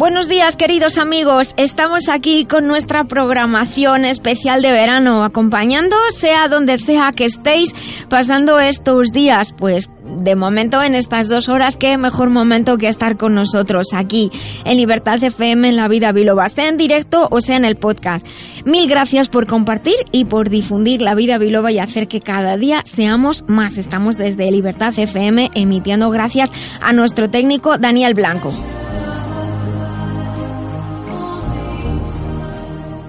Buenos días queridos amigos, estamos aquí con nuestra programación especial de verano, acompañando sea donde sea que estéis pasando estos días, pues de momento en estas dos horas, qué mejor momento que estar con nosotros aquí en Libertad FM en la vida biloba, sea en directo o sea en el podcast. Mil gracias por compartir y por difundir la vida biloba y hacer que cada día seamos más. Estamos desde Libertad FM emitiendo gracias a nuestro técnico Daniel Blanco.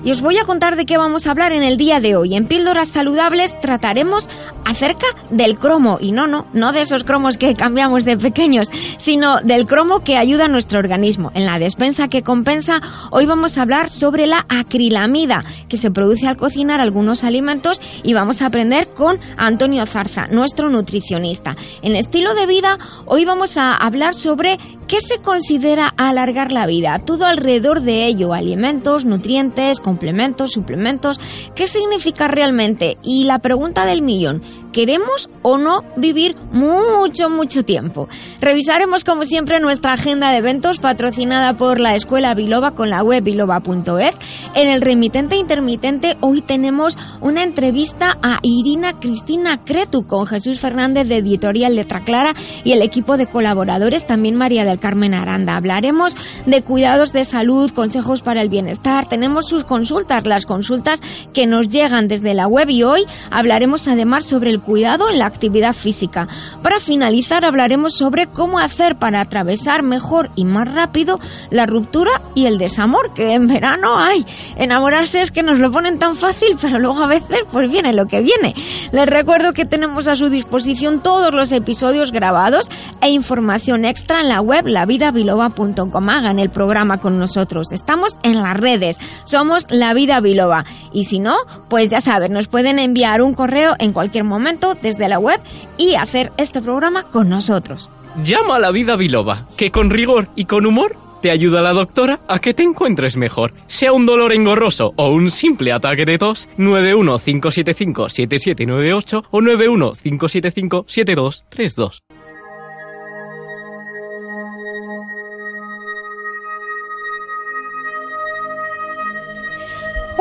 Y os voy a contar de qué vamos a hablar en el día de hoy. En Píldoras Saludables trataremos acerca del cromo. Y no, no, no de esos cromos que cambiamos de pequeños, sino del cromo que ayuda a nuestro organismo. En la despensa que compensa, hoy vamos a hablar sobre la acrilamida, que se produce al cocinar algunos alimentos y vamos a aprender con Antonio Zarza, nuestro nutricionista. En estilo de vida, hoy vamos a hablar sobre qué se considera alargar la vida, todo alrededor de ello, alimentos, nutrientes, complementos, suplementos, ¿qué significa realmente? Y la pregunta del millón, ¿queremos o no vivir mucho, mucho tiempo? Revisaremos como siempre nuestra agenda de eventos patrocinada por la Escuela Biloba con la web biloba.es. En el remitente intermitente hoy tenemos una entrevista a Irina Cristina Cretu con Jesús Fernández de Editorial Letra Clara y el equipo de colaboradores, también María del Carmen Aranda. Hablaremos de cuidados de salud, consejos para el bienestar, tenemos sus consultas, las consultas que nos llegan desde la web y hoy hablaremos además sobre el cuidado en la actividad física. Para finalizar hablaremos sobre cómo hacer para atravesar mejor y más rápido la ruptura y el desamor, que en verano hay. Enamorarse es que nos lo ponen tan fácil, pero luego a veces pues viene lo que viene. Les recuerdo que tenemos a su disposición todos los episodios grabados e información extra en la web lavidabiloba.com. Hagan el programa con nosotros. Estamos en las redes. Somos La Vida Biloba. Y si no, pues ya saben, nos pueden enviar un correo en cualquier momento desde la web y hacer este programa con nosotros. Llama a La Vida Biloba, que con rigor y con humor te ayuda la doctora a que te encuentres mejor. Sea un dolor engorroso o un simple ataque de tos, 915757798 o 915757232.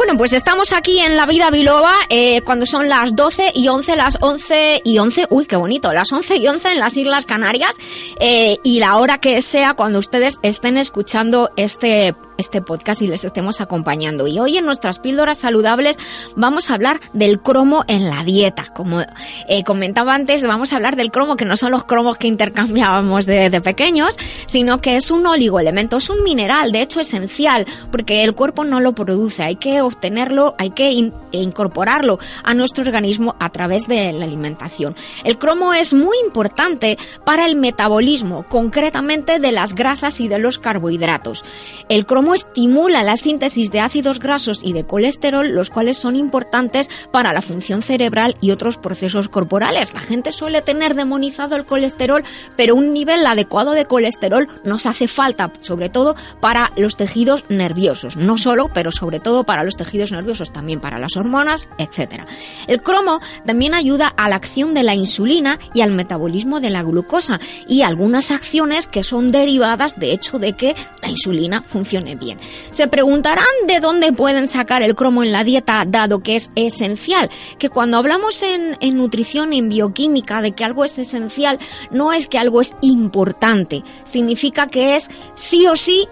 Bueno, pues estamos aquí en La Vida Biloba eh, cuando son las 12 y 11, las 11 y 11, uy, qué bonito, las 11 y 11 en las Islas Canarias eh, y la hora que sea cuando ustedes estén escuchando este este podcast y les estemos acompañando. Y hoy en nuestras píldoras saludables vamos a hablar del cromo en la dieta. Como eh, comentaba antes, vamos a hablar del cromo, que no son los cromos que intercambiábamos de, de pequeños, sino que es un oligoelemento, es un mineral, de hecho esencial, porque el cuerpo no lo produce, hay que obtenerlo, hay que in, incorporarlo a nuestro organismo a través de la alimentación. El cromo es muy importante para el metabolismo, concretamente de las grasas y de los carbohidratos. El cromo estimula la síntesis de ácidos grasos y de colesterol, los cuales son importantes para la función cerebral y otros procesos corporales. La gente suele tener demonizado el colesterol, pero un nivel adecuado de colesterol nos hace falta, sobre todo para los tejidos nerviosos. No solo, pero sobre todo para los tejidos nerviosos, también para las hormonas, etc. El cromo también ayuda a la acción de la insulina y al metabolismo de la glucosa y algunas acciones que son derivadas de hecho de que la insulina funcione bien. Se preguntarán de dónde pueden sacar el cromo en la dieta, dado que es esencial. Que cuando hablamos en, nutrición, en bioquímica, de que algo es esencial, no es que algo es importante. Significa que es sí o sí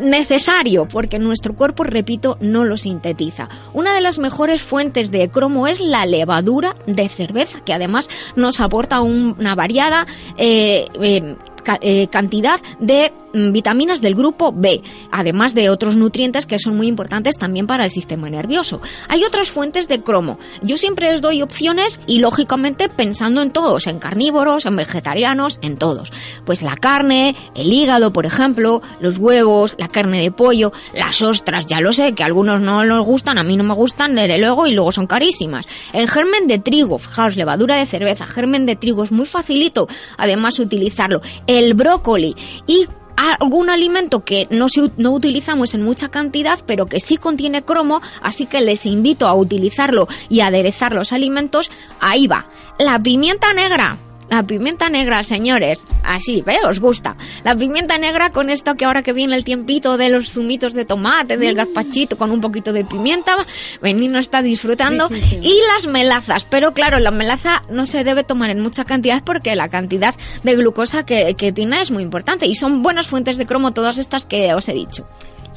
necesario porque nuestro cuerpo, repito, no lo sintetiza. Una de las mejores fuentes de cromo es la levadura de cerveza, que además nos aporta un, una variada eh, eh, eh, cantidad de mm, vitaminas del grupo B, además de otros nutrientes que son muy importantes también para el sistema nervioso. Hay otras fuentes de cromo. Yo siempre les doy opciones y lógicamente pensando en todos, en carnívoros, en vegetarianos, en todos. Pues la carne, el hígado, por ejemplo, los huevos, la carne de pollo, las ostras, ya lo sé, que algunos no les gustan, a mí no me gustan, desde luego, y luego son carísimas. El germen de trigo, fijaos, levadura de cerveza, germen de trigo es muy facilito, además utilizarlo. El brócoli y algún alimento que no, no utilizamos en mucha cantidad, pero que sí contiene cromo, así que les invito a utilizarlo y aderezar los alimentos, ahí va. La pimienta negra, la pimienta negra, señores. Así, ¿ve? Os gusta. La pimienta negra con esto que ahora que viene el tiempito de los zumitos de tomate, del mm. gazpachito con un poquito de pimienta, no está disfrutando. Y las melazas. Pero claro, la melaza no se debe tomar en mucha cantidad porque la cantidad de glucosa que, que tiene es muy importante. Y son buenas fuentes de cromo todas estas que os he dicho.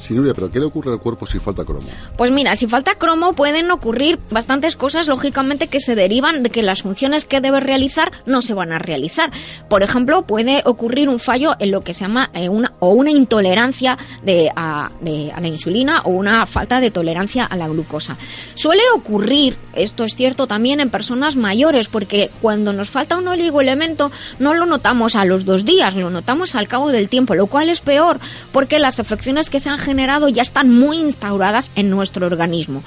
Sí, Nuria, pero ¿qué le ocurre al cuerpo si falta cromo? Pues mira, si falta cromo pueden ocurrir bastantes cosas, lógicamente, que se derivan de que las funciones que debe realizar no se van a realizar. Por ejemplo, puede ocurrir un fallo en lo que se llama eh, una o una intolerancia de, a, la insulina o una falta de tolerancia a la glucosa. Suele ocurrir, esto es cierto también en personas mayores, porque cuando nos falta un oligoelemento no lo notamos a los dos días, lo notamos al cabo del tiempo, lo cual es peor, porque las afecciones que se han generado ya están muy instauradas en nuestro organismo.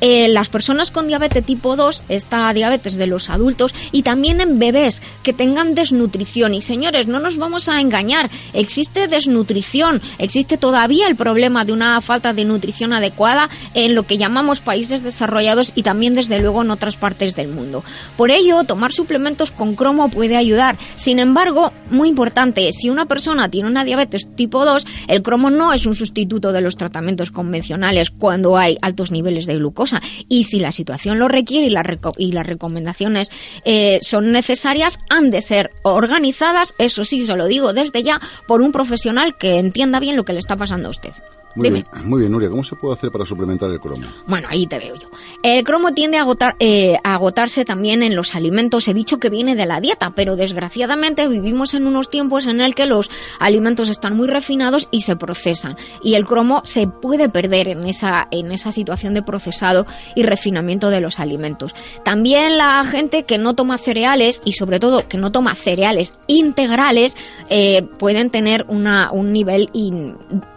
Eh, las personas con diabetes tipo 2, esta diabetes de los adultos y también en bebés que tengan desnutrición. Y señores, no nos vamos a engañar, existe desnutrición, existe todavía el problema de una falta de nutrición adecuada en lo que llamamos países desarrollados y también desde luego en otras partes del mundo. Por ello, tomar suplementos con cromo puede ayudar. Sin embargo, muy importante, si una persona tiene una diabetes tipo 2, el cromo no es un sustituto de los tratamientos convencionales cuando hay altos niveles de glucosa. Y si la situación lo requiere y, y las recomendaciones eh, son necesarias, han de ser organizadas, eso sí, se lo digo desde ya, por un profesional que entienda bien lo que le está pasando a usted. Muy Bien, muy bien, Nuria. ¿Cómo se puede hacer para suplementar el cromo? Bueno, ahí te veo yo. El cromo tiende a, agotar, eh, a agotarse también en los alimentos. He dicho que viene de la dieta, pero desgraciadamente vivimos en unos tiempos en el que los alimentos están muy refinados y se procesan. Y el cromo se puede perder en esa, en esa situación de procesado y refinamiento de los alimentos. También la gente que no toma cereales y sobre todo que no toma cereales integrales eh, pueden tener una, un nivel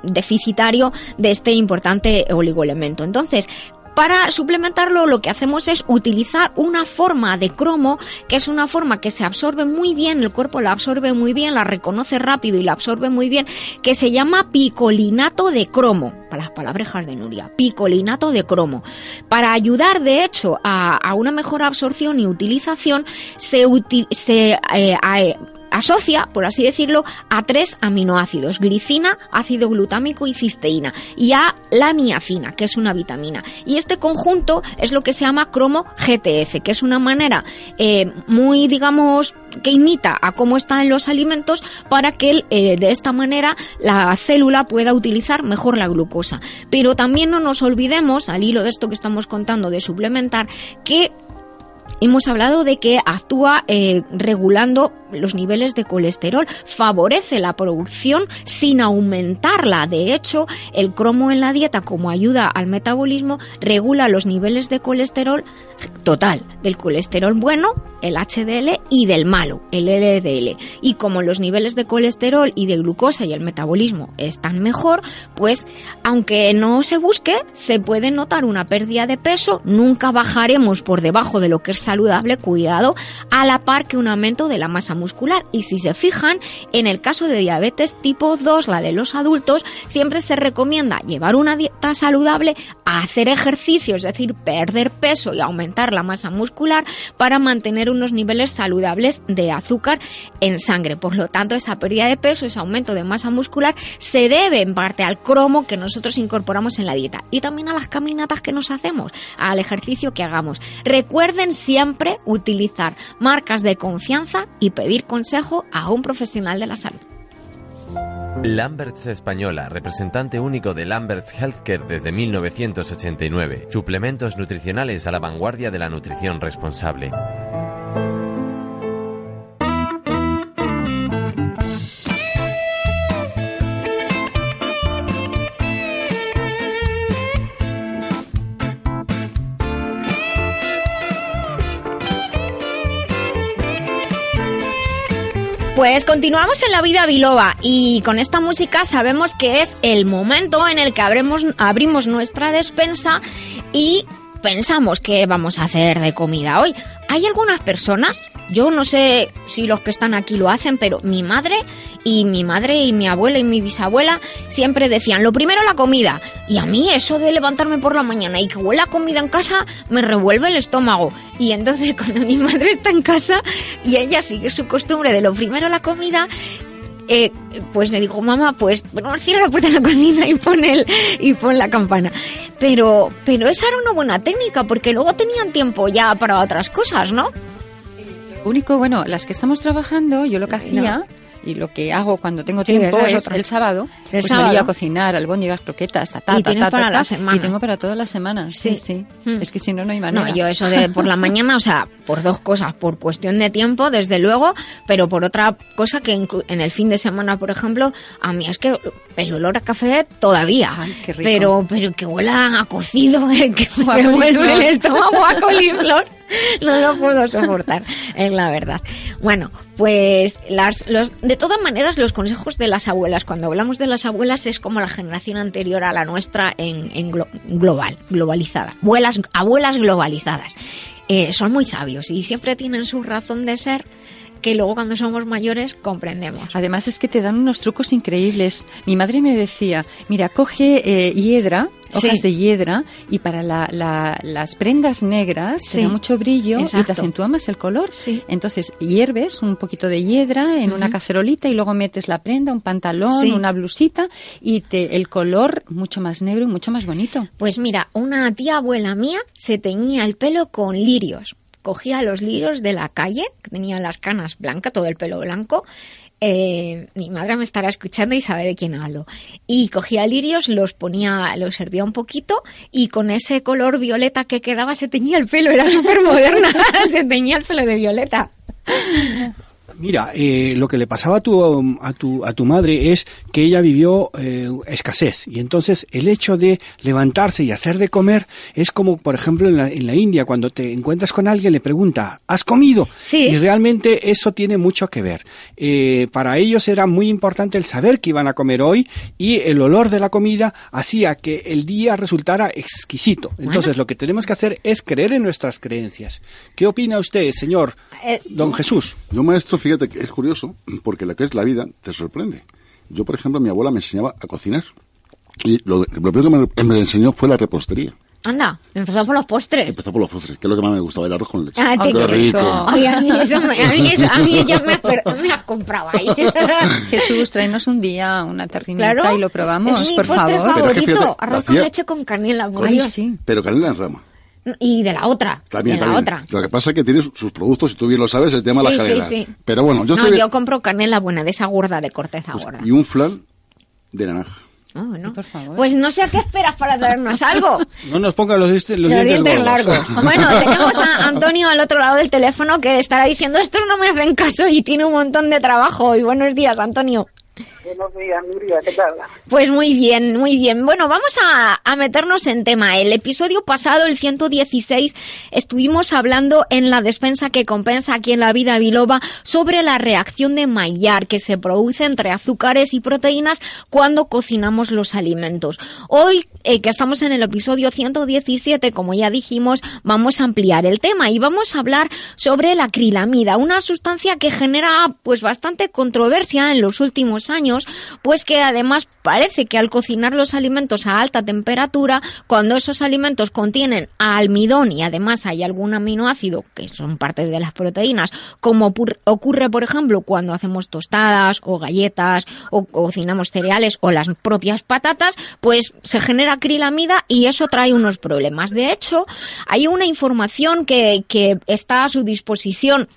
deficitario de este importante oligoelemento. Entonces, para suplementarlo lo que hacemos es utilizar una forma de cromo, que es una forma que se absorbe muy bien, el cuerpo la absorbe muy bien, la reconoce rápido y la absorbe muy bien, que se llama picolinato de cromo, para las palabrejas de Nuria, picolinato de cromo. Para ayudar, de hecho, a, una mejor absorción y utilización, se, se eh, asocia, por así decirlo, a tres aminoácidos, glicina, ácido glutámico y cisteína, y a la niacina, que es una vitamina. Y este conjunto es lo que se llama cromo GTF, que es una manera eh, muy, digamos, que imita a cómo está en los alimentos para que eh, de esta manera la célula pueda utilizar mejor la glucosa. Pero también no nos olvidemos, al hilo de esto que estamos contando de suplementar, que hemos hablado de que actúa eh, regulando los niveles de colesterol, favorece la producción sin aumentarla. De hecho, el cromo en la dieta, como ayuda al metabolismo, regula los niveles de colesterol total, del colesterol bueno, el HDL, y del malo, el LDL. Y como los niveles de colesterol y de glucosa y el metabolismo están mejor, pues aunque no se busque, se puede notar una pérdida de peso, nunca bajaremos por debajo de lo que es saludable, cuidado, a la par que un aumento de la masa muscular. Y si se fijan, en el caso de diabetes tipo 2, la de los adultos, siempre se recomienda llevar una dieta saludable, hacer ejercicio, es decir, perder peso y aumentar la masa muscular para mantener unos niveles saludables de azúcar en sangre. Por lo tanto, esa pérdida de peso, ese aumento de masa muscular, se debe en parte al cromo que nosotros incorporamos en la dieta y también a las caminatas que nos hacemos, al ejercicio que hagamos. Recuerden siempre utilizar marcas de confianza y pedir consejo a un profesional de la salud. Lamberts Española, representante único de Lamberts Healthcare desde 1989. Suplementos nutricionales a la vanguardia de la nutrición responsable. Pues continuamos en la vida biloba y con esta música sabemos que es el momento en el que abremos, abrimos nuestra despensa y pensamos qué vamos a hacer de comida hoy. Hay algunas personas yo no sé si los que están aquí lo hacen, pero mi madre y mi madre y mi abuela y mi bisabuela siempre decían, lo primero la comida. Y a mí eso de levantarme por la mañana y que huela comida en casa me revuelve el estómago. Y entonces cuando mi madre está en casa y ella sigue su costumbre de lo primero la comida, eh, pues le digo, mamá, pues bueno, cierra la puerta de la cocina y pon, el, y pon la campana. Pero, pero esa era una buena técnica porque luego tenían tiempo ya para otras cosas, ¿no? Único, bueno, las que estamos trabajando, yo lo que hacía y lo que hago cuando tengo tiempo es, el sábado, el pues sábado. a cocinar albóndigas, croquetas, ta, ta, y ta, ta, para la semana. Y tengo para todas las semanas. Sí, sí. Hmm. Es que si no, no hay manera. No, yo eso de por la mañana, o sea, por dos cosas. Por cuestión de tiempo, desde luego, pero por otra cosa que en el fin de semana, por ejemplo, a mí es que el olor a café todavía. Ay, qué rico. Pero, pero que huela a cocido, que me vuelve el estómago a coliflor. no lo puedo soportar, es la verdad. Bueno, pues las, los, de todas maneras los consejos de las abuelas, cuando hablamos de las abuelas es como la generación anterior a la nuestra en, en global, globalizada, abuelas, abuelas globalizadas. Eh, son muy sabios y siempre tienen su razón de ser que luego cuando somos mayores comprendemos. Además es que te dan unos trucos increíbles. Mi madre me decía, mira, coge eh, hiedra, hojas de hiedra y para las prendas negras sí. da mucho brillo y te acentúa más el color. Entonces hierves un poquito de hiedra en una cacerolita y luego metes la prenda, un pantalón, una blusita y te, el color mucho más negro y mucho más bonito. Pues mira, una tía abuela mía se teñía el pelo con lirios cogía los lirios de la calle, que tenían las canas blancas, todo el pelo blanco. Eh, mi madre me estará escuchando y sabe de quién hablo. Y cogía lirios, los ponía, los servía un poquito y con ese color violeta que quedaba se teñía el pelo. Era súper moderna, se teñía el pelo de violeta. Mira, eh, lo que le pasaba a tu, a tu, a tu madre es que ella vivió eh, escasez y entonces el hecho de levantarse y hacer de comer es como, por ejemplo, en la, en la India, cuando te encuentras con alguien le pregunta, ¿has comido? Sí. Y realmente eso tiene mucho que ver. Eh, para ellos era muy importante el saber que iban a comer hoy y el olor de la comida hacía que el día resultara exquisito. Entonces lo que tenemos que hacer es creer en nuestras creencias. ¿Qué opina usted, señor don Jesús? Yo, maestro, fíjate que es curioso, porque lo que es la vida te sorprende. Yo, por ejemplo, mi abuela me enseñaba a cocinar. Y lo, lo primero que me, me, enseñó fue la repostería. Anda, empezó por los postres. Empezó por los postres, que es lo que más me gustaba, el arroz con leche. Ah, qué rico. Ay, a mí eso, me, a mí eso, a mí ya me, has, me has comprado ahí. Jesús, tráenos un día una tarrinita claro, y lo probamos, es mi por postre favor. favorito, Pero es que fíjate, arroz con leche con canela, por Ay, sí. Pero canela en rama. Y de la otra, También, de la también. otra. Lo que pasa es que tiene su- sus productos, y tú bien lo sabes, el tema de Sí, la sí, canela. sí. Pero bueno, yo no, estoy... yo compro canela buena, de esa gorda, de corteza pues, gorda. y un flan de naranja. Ah, bueno. Por favor. Pues no sé a qué esperas para traernos algo. No nos pongan los, los Los dientes, dientes largos. Bueno, tenemos a Antonio al otro lado del teléfono que estará diciendo estos no me hacen caso y tiene un montón de trabajo. Y buenos días, Antonio. Buenos días, Nuria, ¿qué tal? Pues muy bien, muy bien. Bueno, vamos a, meternos en tema. El episodio pasado, el 116, estuvimos hablando en la despensa que compensa aquí en la vida biloba sobre la reacción de Maillard que se produce entre azúcares y proteínas cuando cocinamos los alimentos. Hoy, eh, que estamos en el episodio 117, como ya dijimos, vamos a ampliar el tema y vamos a hablar sobre la acrilamida, una sustancia que genera pues bastante controversia en los últimos años, pues que además parece que al cocinar los alimentos a alta temperatura, cuando esos alimentos contienen almidón y además hay algún aminoácido que son parte de las proteínas, como ocurre por ejemplo cuando hacemos tostadas o galletas o cocinamos cereales o las propias patatas, pues se genera acrilamida y eso trae unos problemas. De hecho, hay una información que, que está a su disposición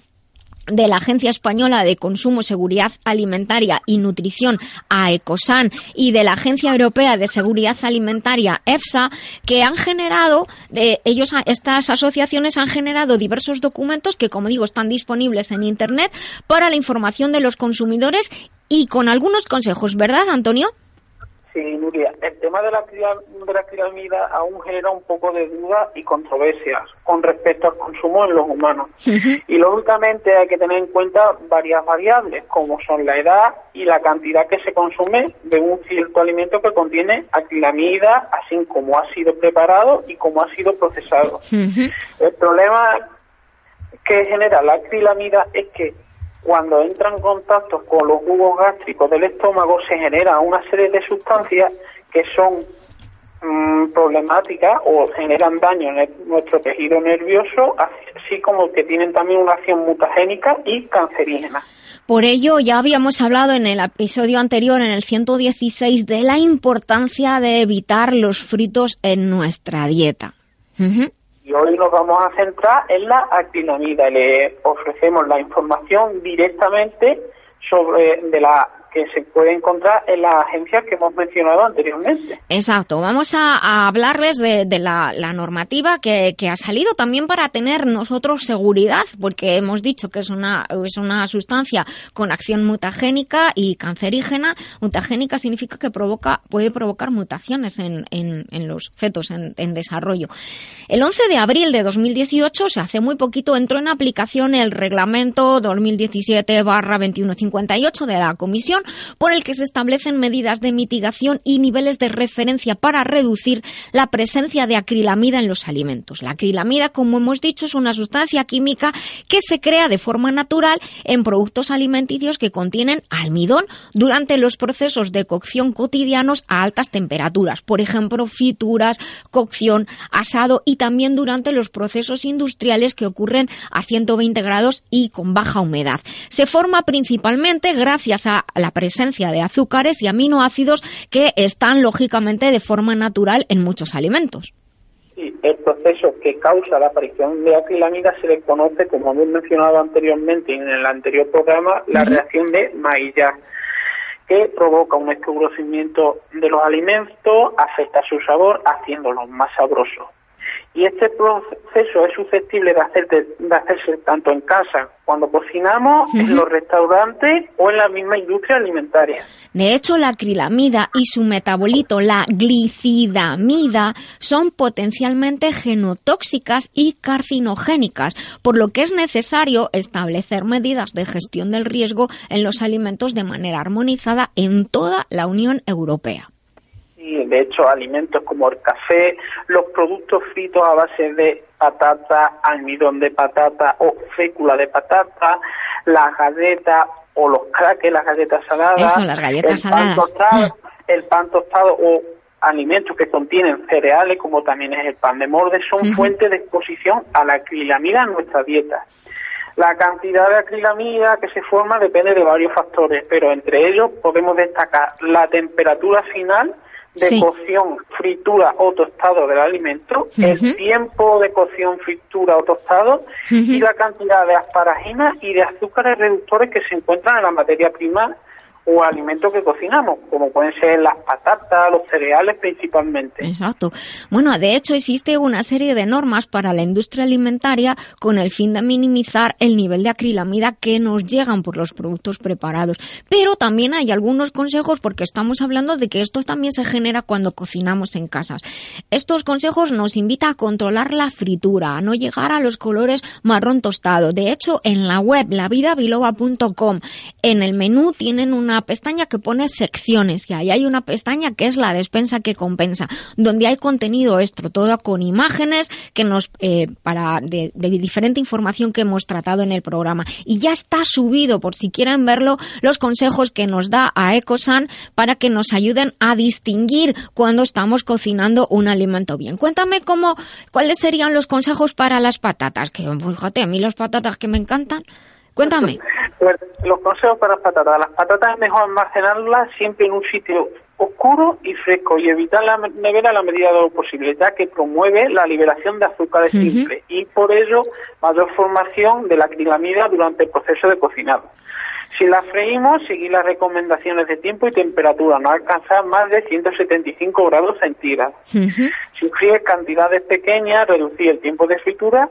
de la Agencia Española de Consumo, Seguridad Alimentaria y Nutrición, AECOSAN, y de la Agencia Europea de Seguridad Alimentaria, EFSA, que han generado, de ellos, estas asociaciones han generado diversos documentos que, como digo, están disponibles en Internet para la información de los consumidores y con algunos consejos, ¿verdad, Antonio? Sí. El tema de la, de la acrilamida aún genera un poco de duda y controversias con respecto al consumo en los humanos. Y lógicamente hay que tener en cuenta varias variables, como son la edad y la cantidad que se consume de un cierto alimento que contiene acrilamida, así como ha sido preparado y cómo ha sido procesado. El problema que genera la acrilamida es que cuando entra en contacto con los jugos gástricos del estómago se genera una serie de sustancias que son mm, problemáticas o generan daño en nuestro tejido nervioso, así como que tienen también una acción mutagénica y cancerígena. Por ello, ya habíamos hablado en el episodio anterior, en el 116, de la importancia de evitar los fritos en nuestra dieta. Y hoy nos vamos a centrar en la actinamida. Le ofrecemos la información directamente sobre de la que se puede encontrar en las agencias que hemos mencionado anteriormente. Exacto. Vamos a, hablarles de, la, normativa que, ha salido también para tener nosotros seguridad, porque hemos dicho que es una, es una sustancia con acción mutagénica y cancerígena. Mutagénica significa que provoca, puede provocar mutaciones en, en, los fetos en, desarrollo. El 11 de abril de 2018, se hace muy poquito, entró en aplicación el reglamento 2017-2158 de la Comisión por el que se establecen medidas de mitigación y niveles de referencia para reducir la presencia de acrilamida en los alimentos. La acrilamida, como hemos dicho, es una sustancia química que se crea de forma natural en productos alimenticios que contienen almidón durante los procesos de cocción cotidianos a altas temperaturas, por ejemplo, frituras, cocción, asado y también durante los procesos industriales que ocurren a 120 grados y con baja humedad. Se forma principalmente gracias a la presencia de azúcares y aminoácidos que están lógicamente de forma natural en muchos alimentos. Sí, el proceso que causa la aparición de acrilamida se le conoce, como hemos mencionado anteriormente en el anterior programa, la reacción de Maillard que provoca un escurrimiento de los alimentos, afecta su sabor, haciéndolos más sabrosos. Y este proceso es susceptible de, hacerse tanto en casa, cuando cocinamos, en los restaurantes o en la misma industria alimentaria. De hecho, la acrilamida y su metabolito, la glicidamida, son potencialmente genotóxicas y carcinogénicas, por lo que es necesario establecer medidas de gestión del riesgo en los alimentos de manera armonizada en toda la Unión Europea de hecho alimentos como el café, los productos fritos a base de patata, almidón de patata o fécula de patata, las galletas o los crackers, las galletas saladas, el pan tostado, el pan tostado o alimentos que contienen cereales como también es el pan de morde son fuentes de exposición a la acrilamida en nuestra dieta. La cantidad de acrilamida que se forma depende de varios factores, pero entre ellos podemos destacar la temperatura final de cocción, fritura o tostado del alimento, el tiempo de cocción, fritura o tostado y la cantidad de asparagina y de azúcares reductores que se encuentran en la materia prima o alimentos que cocinamos, como pueden ser las patatas, los cereales principalmente. Exacto. Bueno, de hecho existe una serie de normas para la industria alimentaria con el fin de minimizar el nivel de acrilamida que nos llegan por los productos preparados. Pero también hay algunos consejos porque estamos hablando de que esto también se genera cuando cocinamos en casas. Estos consejos nos invitan a controlar la fritura, a no llegar a los colores marrón tostado. De hecho, en la web lavidabiloba.com, en el menú tienen una pestaña que pone secciones y ahí hay una pestaña que es la despensa que compensa, donde hay contenido extra, todo con imágenes que nos eh, para de, diferente información que hemos tratado en el programa y ya está subido por si quieren verlo los consejos que nos da a Ecosan para que nos ayuden a distinguir cuando estamos cocinando un alimento bien. Cuéntame cómo cuáles serían los consejos para las patatas, que fíjate, a mí las patatas que me encantan. Cuéntame. Pues, los consejos para las patatas. Las patatas es mejor almacenarlas siempre en un sitio oscuro y fresco y evitar la nevera a la medida de lo posible, ya que promueve la liberación de azúcares simples y por ello mayor formación de la acrilamida durante el proceso de cocinado. Si las freímos, seguir las recomendaciones de tiempo y temperatura, no alcanzar más de 175 grados centígrados. Si fríes cantidades pequeñas, reducir el tiempo de fritura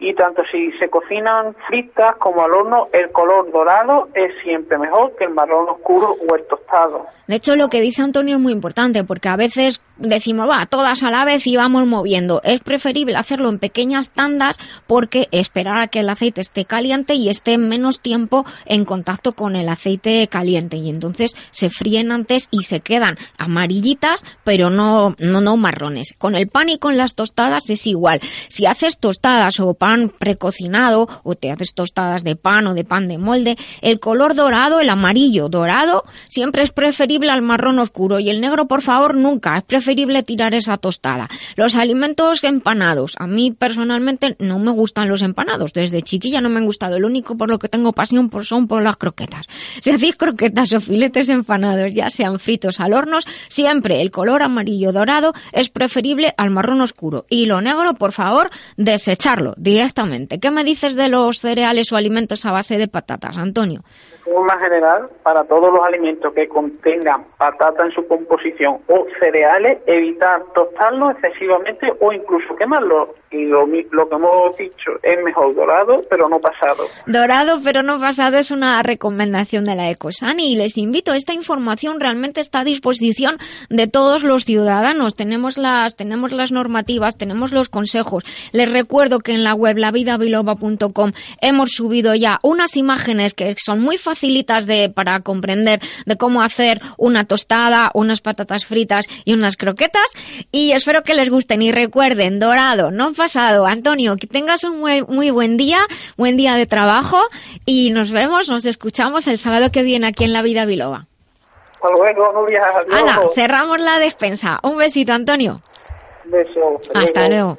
y tanto si se cocinan fritas como al horno, el color dorado es siempre mejor que el marrón oscuro o el tostado. De hecho, lo que dice Antonio es muy importante porque a veces decimos, va, todas a la vez y vamos moviendo. Es preferible hacerlo en pequeñas tandas porque esperar a que el aceite esté caliente y esté menos tiempo en contacto con el aceite caliente y entonces se fríen antes y se quedan amarillitas, pero no, no, no marrones. Con el pan y con las tostadas es igual. Si haces tostadas o pan precocinado o te haces tostadas de pan o de pan de molde, el color dorado, el amarillo dorado, siempre es preferible al marrón oscuro y el negro, por favor, nunca. Es preferible tirar esa tostada. Los alimentos empanados. A mí personalmente no me gustan los empanados. Desde chiquilla no me han gustado. El único por lo que tengo pasión por son por las croquetas. Si hacéis croquetas o filetes empanados, ya sean fritos al horno, siempre el color amarillo dorado es preferible al marrón oscuro. Y lo negro, por favor, desecharlo directamente. ¿Qué me dices de los cereales o alimentos a base de patatas, Antonio? Forma general, para todos los alimentos que contengan patata en su composición o cereales, evitar tostarlos excesivamente o incluso quemarlos y lo, lo, que hemos dicho es mejor dorado pero no pasado. Dorado pero no pasado es una recomendación de la Ecosani y les invito, esta información realmente está a disposición de todos los ciudadanos. Tenemos las, tenemos las normativas, tenemos los consejos. Les recuerdo que en la web lavidabiloba.com hemos subido ya unas imágenes que son muy facilitas de, para comprender de cómo hacer una tostada, unas patatas fritas y unas croquetas y espero que les gusten y recuerden, dorado, no pasado. Antonio, que tengas un muy, muy buen día, buen día de trabajo y nos vemos, nos escuchamos el sábado que viene aquí en La Vida Biloba. Hasta luego, Nuria. Cerramos la despensa. Un besito, Antonio. Beso. Hasta luego.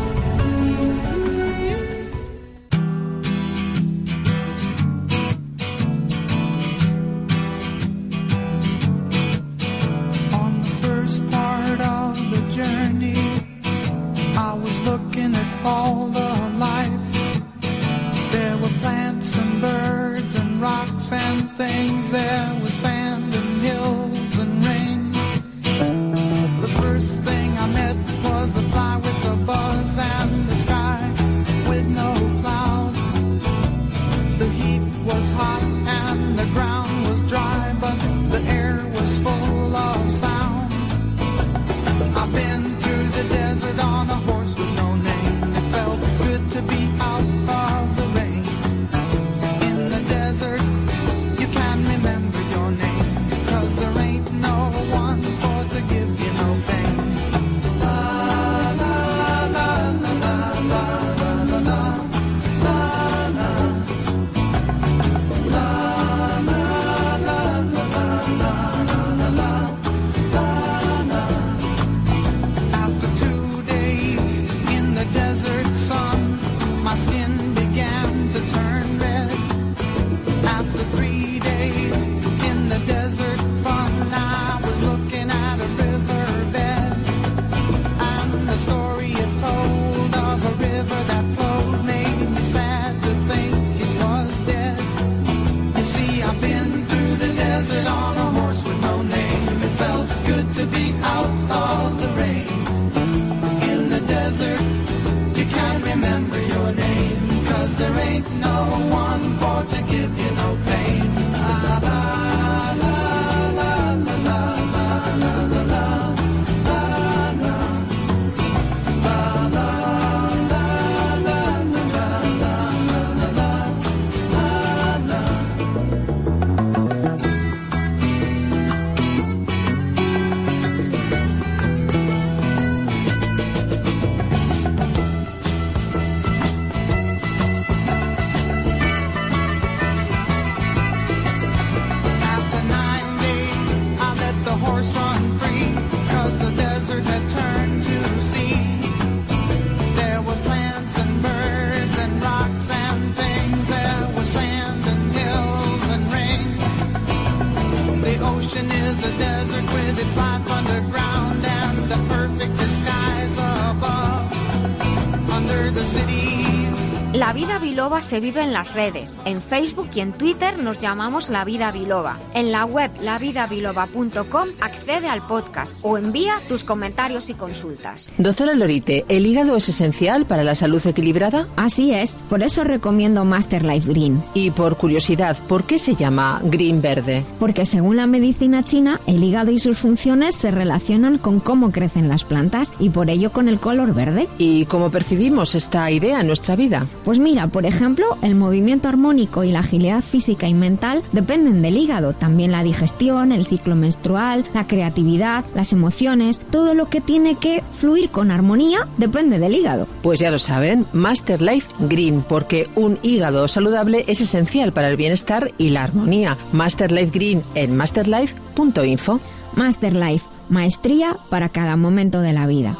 Se vive en las redes. En Facebook y en Twitter nos llamamos La Vida Biloba. En la web lavidabiloba.com accede al podcast o envía tus comentarios y consultas. Doctora Lorite, ¿el hígado es esencial para la salud equilibrada? Así es, por eso recomiendo Master Life Green. Y por curiosidad, ¿por qué se llama Green Verde? Porque según la medicina china, el hígado y sus funciones se relacionan con cómo crecen las plantas y por ello con el color verde. ¿Y cómo percibimos esta idea en nuestra vida? Pues mira, por ejemplo, el movimiento armónico y la agilidad física y mental dependen del hígado. También la digestión, el ciclo menstrual, la creatividad, las emociones, todo lo que tiene que fluir con armonía depende del hígado. Pues ya lo saben, Master Life Green, porque un hígado saludable es esencial para el bienestar y la armonía. Master Life Green en masterlife.info. Master Life, maestría para cada momento de la vida.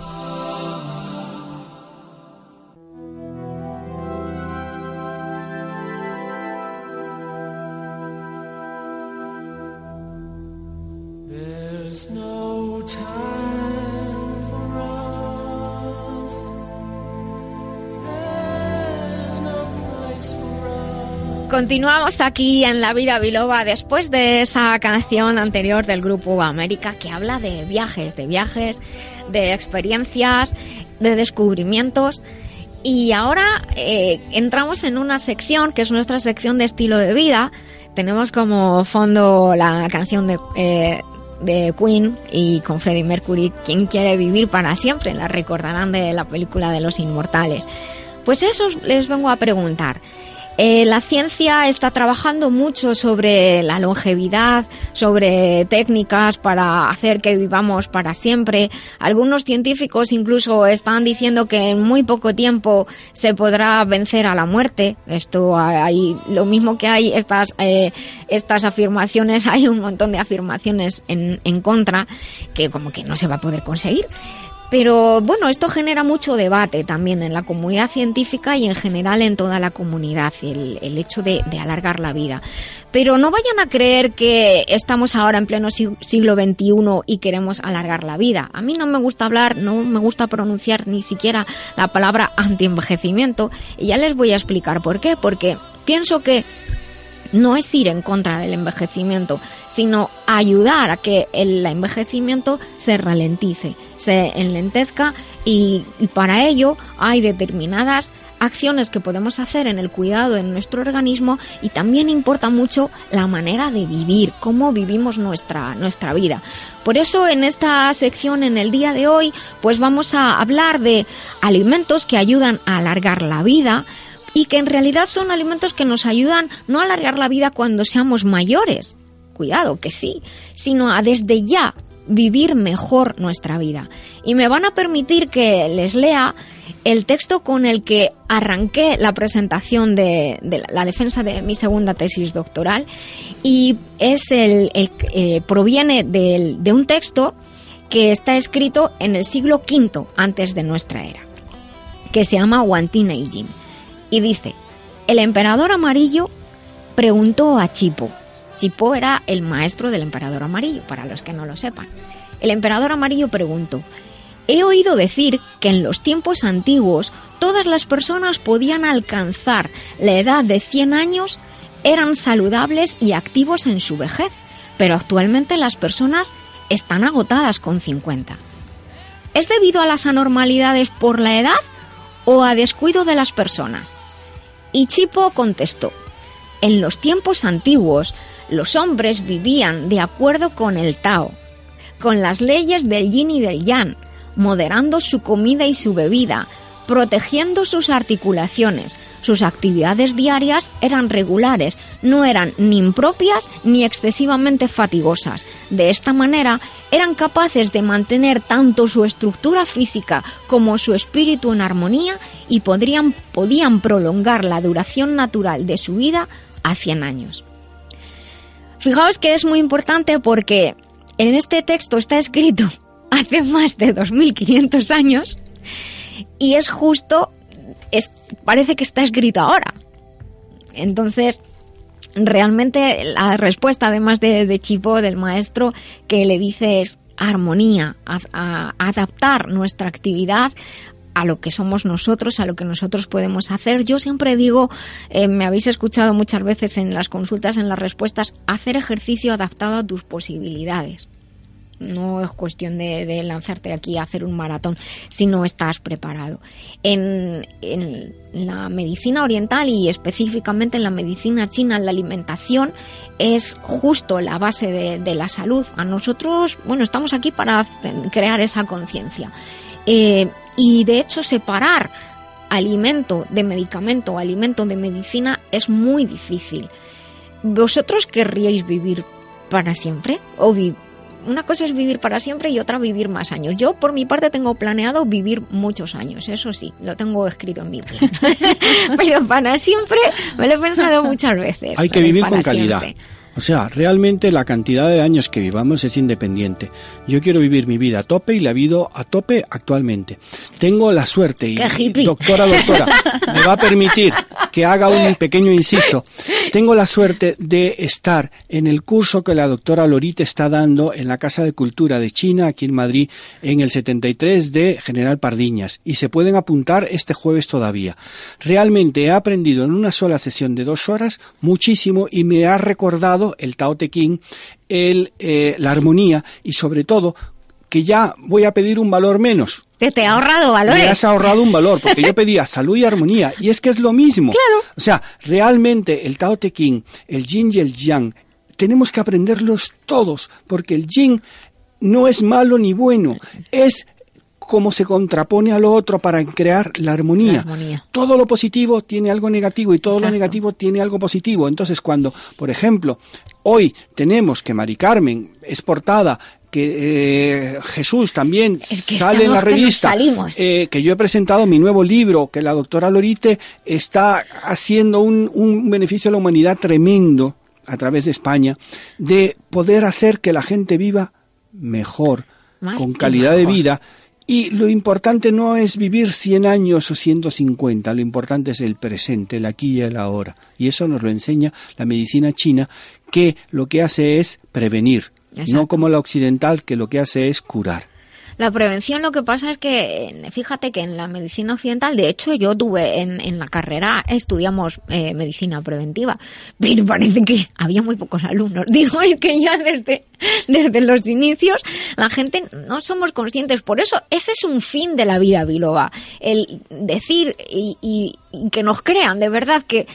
Continuamos aquí en La Vida Biloba después de esa canción anterior del grupo América que habla de viajes, de viajes, de experiencias, de descubrimientos. Y ahora eh, entramos en una sección que es nuestra sección de estilo de vida. Tenemos como fondo la canción de, eh, de Queen y con Freddie Mercury, ¿Quién quiere vivir para siempre? La recordarán de la película de los inmortales. Pues eso les vengo a preguntar. Eh, la ciencia está trabajando mucho sobre la longevidad, sobre técnicas para hacer que vivamos para siempre. Algunos científicos incluso están diciendo que en muy poco tiempo se podrá vencer a la muerte. Esto hay lo mismo que hay estas eh, estas afirmaciones, hay un montón de afirmaciones en, en contra que como que no se va a poder conseguir. Pero bueno, esto genera mucho debate también en la comunidad científica y en general en toda la comunidad, el, el hecho de, alargar la vida. Pero no vayan a creer que estamos ahora en pleno siglo XXI y queremos alargar la vida. A mí no me gusta hablar, no me gusta pronunciar ni siquiera la palabra antienvejecimiento y ya les voy a explicar por qué. Porque pienso que no es ir en contra del envejecimiento, sino ayudar a que el envejecimiento se ralentice, se enlentezca y, para ello hay determinadas acciones que podemos hacer en el cuidado de nuestro organismo y también importa mucho la manera de vivir, cómo vivimos nuestra, nuestra vida. Por eso en esta sección en el día de hoy pues vamos a hablar de alimentos que ayudan a alargar la vida, y que en realidad son alimentos que nos ayudan no a alargar la vida cuando seamos mayores, cuidado que sí, sino a desde ya vivir mejor nuestra vida. Y me van a permitir que les lea el texto con el que arranqué la presentación de, la defensa de mi segunda tesis doctoral y es el, eh, proviene de un texto que está escrito en el siglo V antes de nuestra era, que se llama Wantineijin y dice, el emperador amarillo preguntó a Chipo. Chipo era el maestro del emperador amarillo, para los que no lo sepan. El emperador amarillo preguntó, he oído decir que en los tiempos antiguos todas las personas podían alcanzar la edad de 100 años, eran saludables y activos en su vejez, pero actualmente las personas están agotadas con 50. ¿Es debido a las anormalidades por la edad o a descuido de las personas? Y Chipo contestó, en los tiempos antiguos los hombres vivían de acuerdo con el Tao, con las leyes del yin y del yang, moderando su comida y su bebida, protegiendo sus articulaciones. Sus actividades diarias eran regulares, no eran ni impropias ni excesivamente fatigosas. De esta manera, eran capaces de mantener tanto su estructura física como su espíritu en armonía y podrían, podían prolongar la duración natural de su vida a 100 años. Fijaos que es muy importante porque en este texto está escrito hace más de 2500 años y es justo, parece que está escrito ahora. Entonces, realmente la respuesta, además de, de Chipo, del maestro, que le dice es armonía, adaptar nuestra actividad a lo que somos nosotros, a lo que nosotros podemos hacer. Yo siempre digo, eh, me habéis escuchado muchas veces en las consultas, en las respuestas, hacer ejercicio adaptado a tus posibilidades. No es cuestión de, lanzarte aquí a hacer un maratón si no estás preparado. En, la medicina oriental y específicamente en la medicina china, la alimentación es justo la base de la salud. A nosotros, bueno, estamos aquí para crear esa conciencia. Eh, y de hecho separar alimento de medicamento, alimento de medicina es muy difícil. ¿Vosotros querríais vivir para siempre? ¿O vi una cosa es vivir para siempre y otra vivir más años. Yo, por mi parte, tengo planeado vivir muchos años, eso sí, lo tengo escrito en mi plan. Pero para siempre me lo he pensado muchas veces. Hay que vivir con calidad. siempre. O sea, realmente la cantidad de años que vivamos es independiente. Yo quiero vivir mi vida a tope y la vivo a tope actualmente. Tengo la suerte y doctora, doctora, me va a permitir que haga un pequeño inciso. Tengo la suerte de estar en el curso que la doctora Lorite está dando en la Casa de Cultura de China, aquí en Madrid, en el 73 de General Pardiñas. Y se pueden apuntar este jueves todavía. Realmente he aprendido en una sola sesión de dos horas muchísimo y me ha recordado el Tao Te Ching, el, eh, la armonía y sobre todo que ya voy a pedir un valor menos. Te, te ha ahorrado valores. Has ahorrado un valor, porque yo pedía salud y armonía, y es que es lo mismo. Claro. O sea, realmente el Tao Te Ching, el Yin y el Yang, tenemos que aprenderlos todos, porque el Yin no es malo ni bueno, es como se contrapone a lo otro para crear la armonía. La armonía. Todo lo positivo tiene algo negativo y todo Exacto. lo negativo tiene algo positivo. Entonces, cuando, por ejemplo, hoy tenemos que Mari Carmen es portada, que eh, Jesús también Es que sale en la que revista, eh, que yo he presentado mi nuevo libro, que la doctora Lorite está haciendo un, un beneficio a la humanidad tremendo a través de España, de poder hacer que la gente viva mejor, Más con calidad de vida. Y lo importante no es vivir 100 años o 150, lo importante es el presente, el aquí y el ahora. Y eso nos lo enseña la medicina china, que lo que hace es prevenir, Exacto. no como la occidental, que lo que hace es curar. La prevención lo que pasa es que, fíjate que en la medicina occidental, de hecho yo tuve en, en la carrera, estudiamos eh, medicina preventiva, pero parece que había muy pocos alumnos. Digo, es que ya desde, desde los inicios la gente no somos conscientes. Por eso ese es un fin de la vida biloba. El decir y, y- y que nos crean de verdad que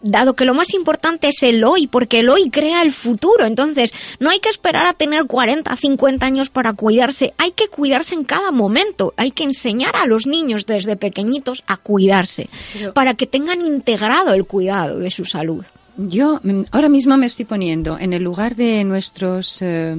dado que lo más importante es el hoy, porque el hoy crea el futuro. Entonces, no hay que esperar a tener 40, 50 años para cuidarse, hay que cuidarse en cada momento, hay que enseñar a los niños desde pequeñitos a cuidarse, Pero- para que tengan integrado el cuidado de su salud. Yo mm, ahora mismo me estoy poniendo en el lugar de nuestros eh,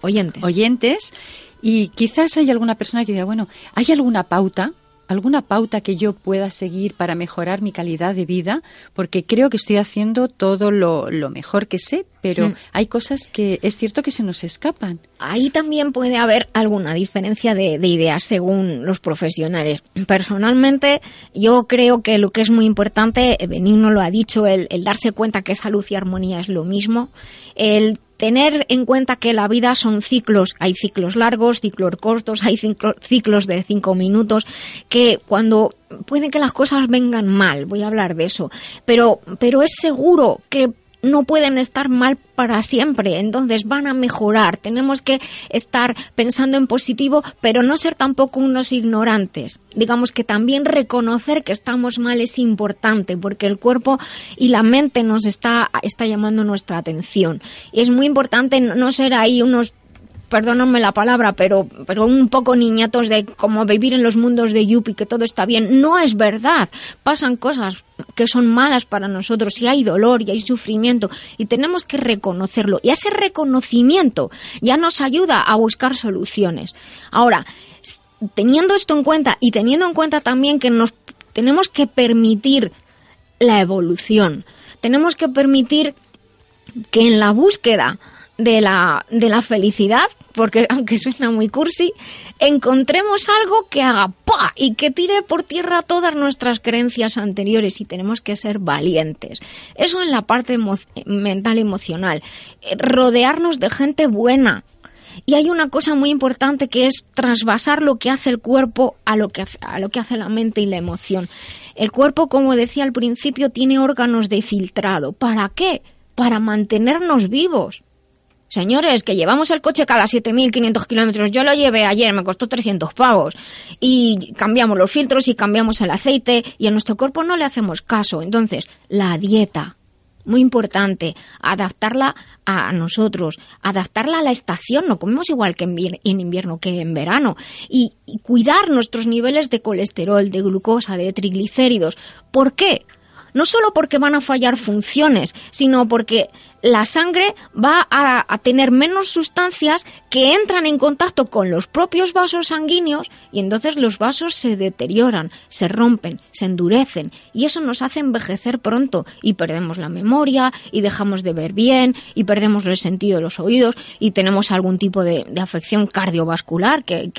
Oyente. oyentes y quizás hay alguna persona que diga, bueno, ¿hay alguna pauta? ¿Alguna pauta que yo pueda seguir para mejorar mi calidad de vida? Porque creo que estoy haciendo todo lo, lo mejor que sé, pero hay cosas que es cierto que se nos escapan. Ahí también puede haber alguna diferencia de, de ideas según los profesionales. Personalmente, yo creo que lo que es muy importante, eh, Benigno lo ha dicho, el, el darse cuenta que salud y armonía es lo mismo, el tener en cuenta que la vida son ciclos, hay ciclos largos, ciclos cortos, hay ciclo- ciclos de cinco minutos, que cuando pueden que las cosas vengan mal, voy a hablar de eso, pero, pero es seguro que no pueden estar mal para siempre, entonces van a mejorar. Tenemos que estar pensando en positivo, pero no ser tampoco unos ignorantes. Digamos que también reconocer que estamos mal es importante, porque el cuerpo y la mente nos está, está llamando nuestra atención. Y es muy importante no ser ahí unos perdóname la palabra, pero, pero un poco niñatos de como vivir en los mundos de Yuppie, que todo está bien. No es verdad. Pasan cosas que son malas para nosotros y hay dolor y hay sufrimiento y tenemos que reconocerlo. Y ese reconocimiento ya nos ayuda a buscar soluciones. Ahora, teniendo esto en cuenta y teniendo en cuenta también que nos tenemos que permitir la evolución, tenemos que permitir que en la búsqueda de la, de la felicidad, porque aunque suena muy cursi, encontremos algo que haga ¡pa! y que tire por tierra todas nuestras creencias anteriores y tenemos que ser valientes. Eso en la parte mental emocional. Eh, Rodearnos de gente buena. Y hay una cosa muy importante que es trasvasar lo que hace el cuerpo a lo que hace, a lo que hace la mente y la emoción. El cuerpo, como decía al principio, tiene órganos de filtrado. ¿Para qué? Para mantenernos vivos. Señores, que llevamos el coche cada 7.500 kilómetros. Yo lo llevé ayer, me costó 300 pavos. Y cambiamos los filtros y cambiamos el aceite y a nuestro cuerpo no le hacemos caso. Entonces, la dieta. Muy importante, adaptarla a nosotros, adaptarla a la estación, no comemos igual que en, vier- en invierno que en verano, y, y cuidar nuestros niveles de colesterol, de glucosa, de triglicéridos. ¿Por qué? No solo porque van a fallar funciones, sino porque la sangre va a, tener menos sustancias que entran en contacto con los propios vasos sanguíneos y entonces los vasos se deterioran, se rompen, se endurecen. Y eso nos hace envejecer pronto y perdemos la memoria y dejamos de ver bien y perdemos el sentido de los oídos y tenemos algún tipo de, afección cardiovascular que,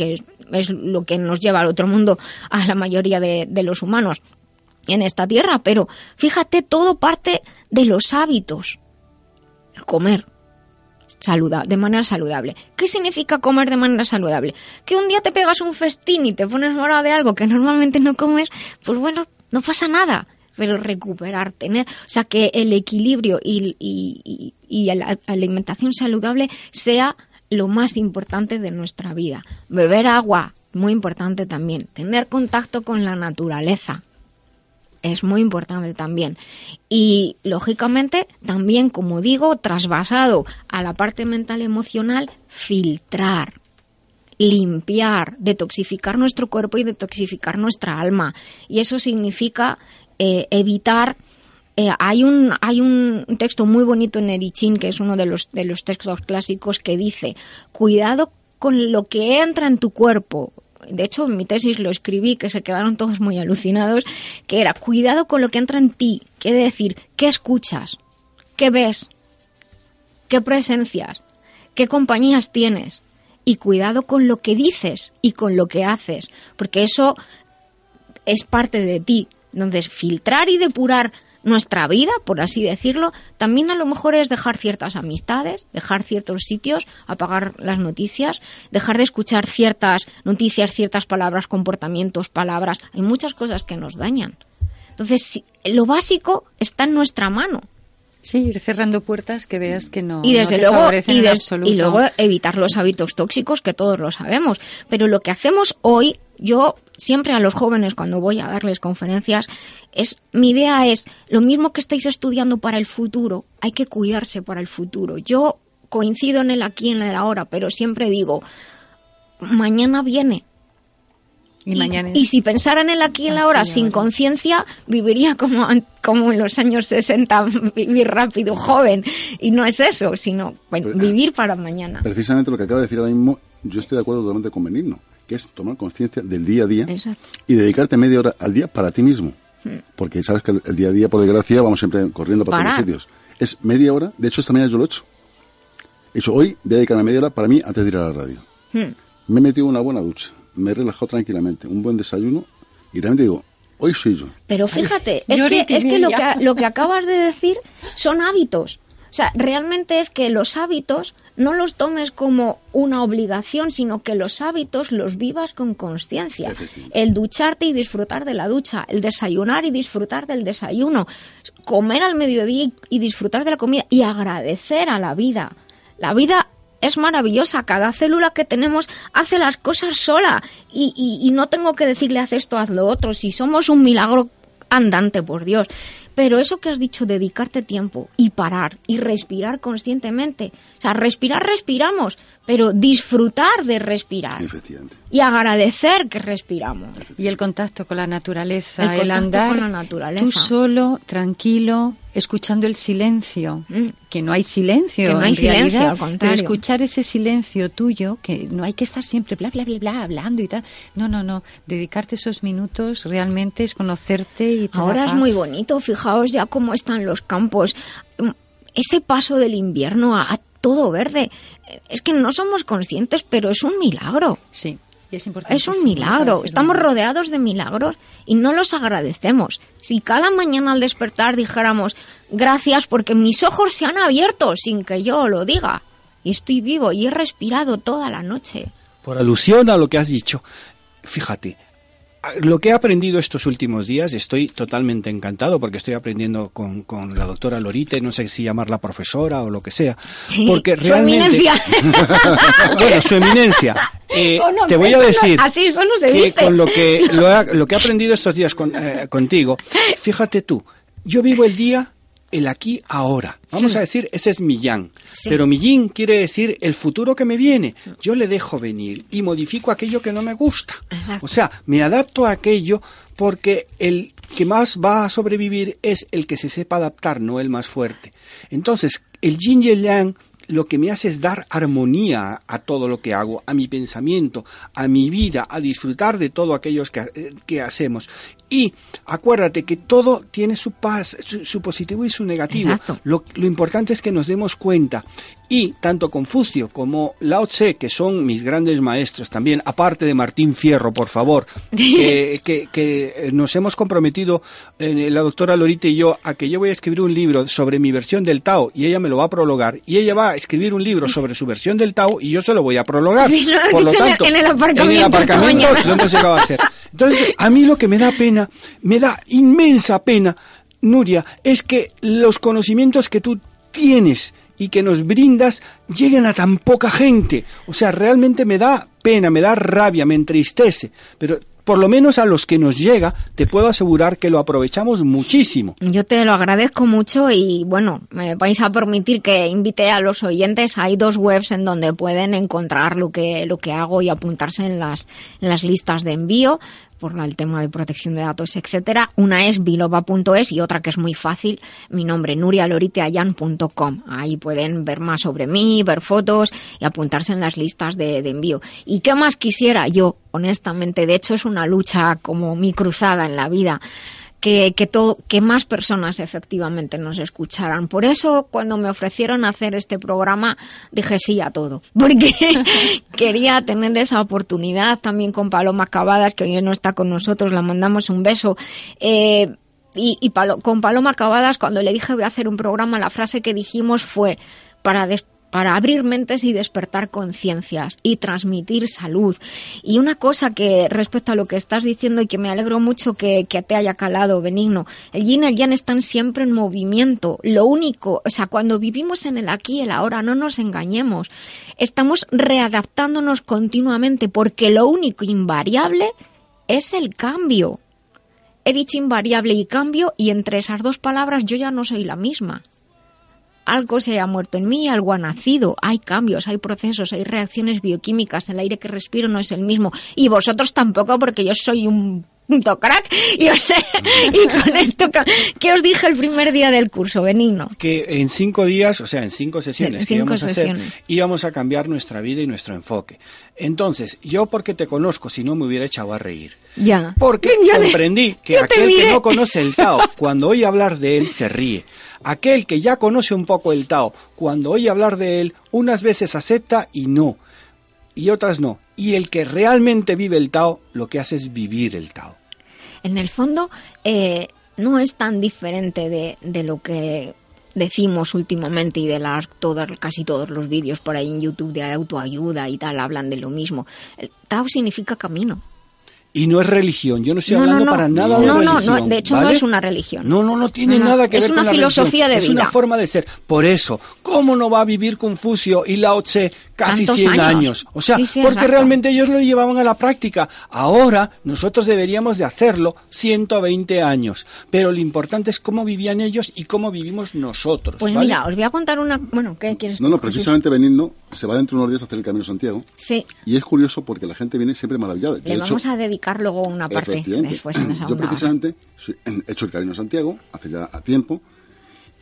es lo que nos lleva al otro mundo a la mayoría de los humanos en esta tierra, pero fíjate, todo parte de los hábitos. El comer saluda de manera saludable. ¿Qué significa comer de manera saludable? Que un día te pegas un festín y te pones mora de algo que normalmente no comes, pues bueno, no pasa nada. Pero recuperar, tener, o sea, que el equilibrio y, y, y, y la alimentación saludable sea lo más importante de nuestra vida. Beber agua, muy importante también. Tener contacto con la naturaleza, es muy importante también. Y lógicamente también, como digo, trasvasado a la parte mental emocional, filtrar, limpiar, detoxificar nuestro cuerpo y detoxificar nuestra alma. Y eso significa eh, evitar eh, hay un hay un texto muy bonito en Erichín que es uno de los de los textos clásicos que dice cuidado con lo que entra en tu cuerpo de hecho en mi tesis lo escribí, que se quedaron todos muy alucinados, que era cuidado con lo que entra en ti, quiere decir, ¿qué escuchas? ¿Qué ves? ¿Qué presencias? ¿Qué compañías tienes? Y cuidado con lo que dices y con lo que haces, porque eso es parte de ti. Entonces, filtrar y depurar nuestra vida, por así decirlo, también a lo mejor es dejar ciertas amistades, dejar ciertos sitios, apagar las noticias, dejar de escuchar ciertas noticias, ciertas palabras, comportamientos, palabras. Hay muchas cosas que nos dañan. Entonces, lo básico está en nuestra mano. Sí, ir cerrando puertas que veas que no. Y desde no te luego, favorecen y, en des- absoluto. y luego evitar los hábitos tóxicos que todos lo sabemos. Pero lo que hacemos hoy, yo siempre a los jóvenes cuando voy a darles conferencias, es mi idea es lo mismo que estáis estudiando para el futuro, hay que cuidarse para el futuro. Yo coincido en el aquí y en el ahora, pero siempre digo, mañana viene. Y, mañana es- y si pensara en el aquí y en la ahora sin conciencia, viviría como, como en los años 60, vivir rápido, joven. Y no es eso, sino bueno, vivir para mañana. Precisamente lo que acaba de decir ahora mismo, yo estoy de acuerdo totalmente con Benigno, que es tomar conciencia del día a día Exacto. y dedicarte media hora al día para ti mismo. Hmm. Porque sabes que el, el día a día, por desgracia, vamos siempre corriendo para todos los sitios. Es media hora, de hecho esta mañana yo lo he hecho. He dicho, hoy voy a dedicarme media hora para mí antes de ir a la radio. Hmm. Me he metido una buena ducha, me he relajado tranquilamente, un buen desayuno y realmente digo, hoy soy yo. Pero fíjate, es que, es que lo, que, lo que acabas de decir son hábitos. O sea, realmente es que los hábitos no los tomes como una obligación, sino que los hábitos los vivas con conciencia. El ducharte y disfrutar de la ducha, el desayunar y disfrutar del desayuno, comer al mediodía y- disfrutar de la comida y agradecer a la vida. La vida es maravillosa, cada célula que tenemos hace las cosas sola y, y- y no tengo que decirle haz esto, haz lo otro, si somos un milagro andante, por Dios. Pero eso que has dicho, dedicarte tiempo y parar y respirar conscientemente. O sea, respirar, respiramos, pero disfrutar de respirar y agradecer que respiramos. Y el contacto con la naturaleza, El el, contacto andar con la naturaleza. tú solo, tranquilo, escuchando el silencio, que no hay silencio, Mm. Que no hay en silencio, realidad, al contrario. pero escuchar ese silencio tuyo, que no hay que estar siempre bla bla bla bla hablando y tal. No, no, no, dedicarte esos minutos realmente es conocerte y te da Ahora es muy bonito, fijaos ya cómo están los campos. Mm, Ese paso del invierno a, todo verde. Es que no somos conscientes, pero es un milagro. Sí. Y es importante. Es un milagro. Estamos rodeados de milagros y no los agradecemos. Si cada mañana al despertar dijéramos gracias porque mis ojos se han abierto sin que yo lo diga y estoy vivo y he respirado toda la noche. Por alusión a lo que has dicho, fíjate, lo que he aprendido estos últimos días, estoy totalmente encantado porque estoy aprendiendo con, con la doctora Lorite, no sé si llamarla profesora o lo que sea, porque Su realmente... eminencia. bueno, su eminencia. Eh, O no, te voy a no- decir así eso no se que dice. con lo que, lo que he aprendido estos días con- eh, contigo, fíjate tú, yo vivo el día, el aquí, ahora. Vamos Hmm. a decir, ese es mi yang. Sí. Pero mi yin quiere decir el futuro que me viene. Yo le dejo venir y modifico aquello que no me gusta. Exacto. O sea, me adapto a aquello porque el que más va a sobrevivir es el que se sepa adaptar, no el más fuerte. Entonces, el yin y el yang lo que me hace es dar armonía a todo lo que hago, a mi pensamiento, a mi vida, a disfrutar de todo aquello que, eh, que hacemos. Y acuérdate que todo tiene su paz, su, su positivo y su negativo. Lo, lo importante es que nos demos cuenta. Y tanto Confucio como Lao Tse, que son mis grandes maestros también, aparte de Martín Fierro, por favor, que, que- que, eh, nos hemos comprometido, eh, la doctora Lorita y yo, a que yo voy a escribir un libro sobre mi versión del Tao y ella me lo va a prologar. Y ella va a escribir un libro sobre su versión del Tao y yo se lo voy a prologar. Sí, por lo tanto, en el aparcamiento en el aparcamiento lo hemos llegado a hacer. Entonces, a mí lo que me da pena, me da inmensa pena, Nuria, es que los conocimientos que tú tienes y que nos brindas lleguen a tan poca gente. O sea, realmente me da pena, me da rabia, me entristece. Pero por lo menos a los que nos llega, te puedo asegurar que lo aprovechamos muchísimo. Yo te lo agradezco mucho y bueno, me vais a permitir que invite a los oyentes. Hay dos webs en donde pueden encontrar lo que, lo que hago y apuntarse en las, en las listas de envío por el tema de protección de datos, etcétera. Una es biloba.es y otra que es muy fácil, mi nombre, nurialoriteayan.com. Ahí pueden ver más sobre mí, ver fotos y apuntarse en las listas de, de envío. ¿Y qué más quisiera yo, honestamente? De hecho, es una lucha como mi cruzada en la vida que, que, todo, que más personas efectivamente nos escucharan. Por eso, cuando me ofrecieron hacer este programa, dije sí a todo, porque quería tener esa oportunidad también con Paloma Cavadas, que hoy no está con nosotros, la mandamos un beso. Eh, y y Palo- con Paloma Cavadas, cuando le dije voy a hacer un programa, la frase que dijimos fue para des- para abrir mentes y despertar conciencias y transmitir salud. Y una cosa que respecto a lo que estás diciendo y que me alegro mucho que, que te haya calado, Benigno, el yin y el yang están siempre en movimiento. Lo único, o sea, cuando vivimos en el aquí y el ahora, no nos engañemos, estamos readaptándonos continuamente porque lo único invariable es el cambio. He dicho invariable y cambio y entre esas dos palabras yo ya no soy la misma algo se ha muerto en mí, algo ha nacido, hay cambios, hay procesos, hay reacciones bioquímicas, el aire que respiro no es el mismo y vosotros tampoco porque yo soy un punto crack y, o sea, y con esto ¿qué os dije el primer día del curso, Benigno? que en cinco días, o sea, en cinco sesiones En que íbamos a hacer, íbamos a cambiar nuestra vida y nuestro enfoque. Entonces, yo porque te conozco, si no me hubiera echado a reír. Ya. Porque comprendí que aquel que no conoce el Tao, cuando oye hablar de él, se ríe. Aquel que ya conoce un poco el Tao, cuando oye hablar de él, unas veces acepta y no, y otras no. Y el que realmente vive el Tao, lo que hace es vivir el Tao. En el fondo eh, no es tan diferente de, lo que decimos últimamente y de las casi todos los vídeos por ahí en YouTube de autoayuda y tal hablan de lo mismo. El Tao significa camino. Y no es religión, yo no estoy No, no, hablando no. para nada No, de no, religión. no, de hecho no es una religión. No, no, no tiene No, no, nada que es ver una con la filosofía religión. de Es una vida. forma de ser. Por eso, ¿cómo no va a vivir Confucio y Lao Tse casi Tantos 100 años. años? O sea, Sí, sí, porque exacto. realmente ellos lo llevaban a la práctica. Ahora nosotros deberíamos de hacerlo 120 años. Pero lo importante es cómo vivían ellos y cómo vivimos nosotros. Pues ¿vale? mira, os voy a contar una... Bueno, ¿qué quieres No, no, precisamente Benigno se va dentro de unos días a hacer el Camino de Santiago. Sí, Y es curioso porque la gente viene siempre maravillada. De le hecho, vamos a dedicar luego una parte después en esa yo precisamente soy- he hecho el Camino Santiago hace ya a tiempo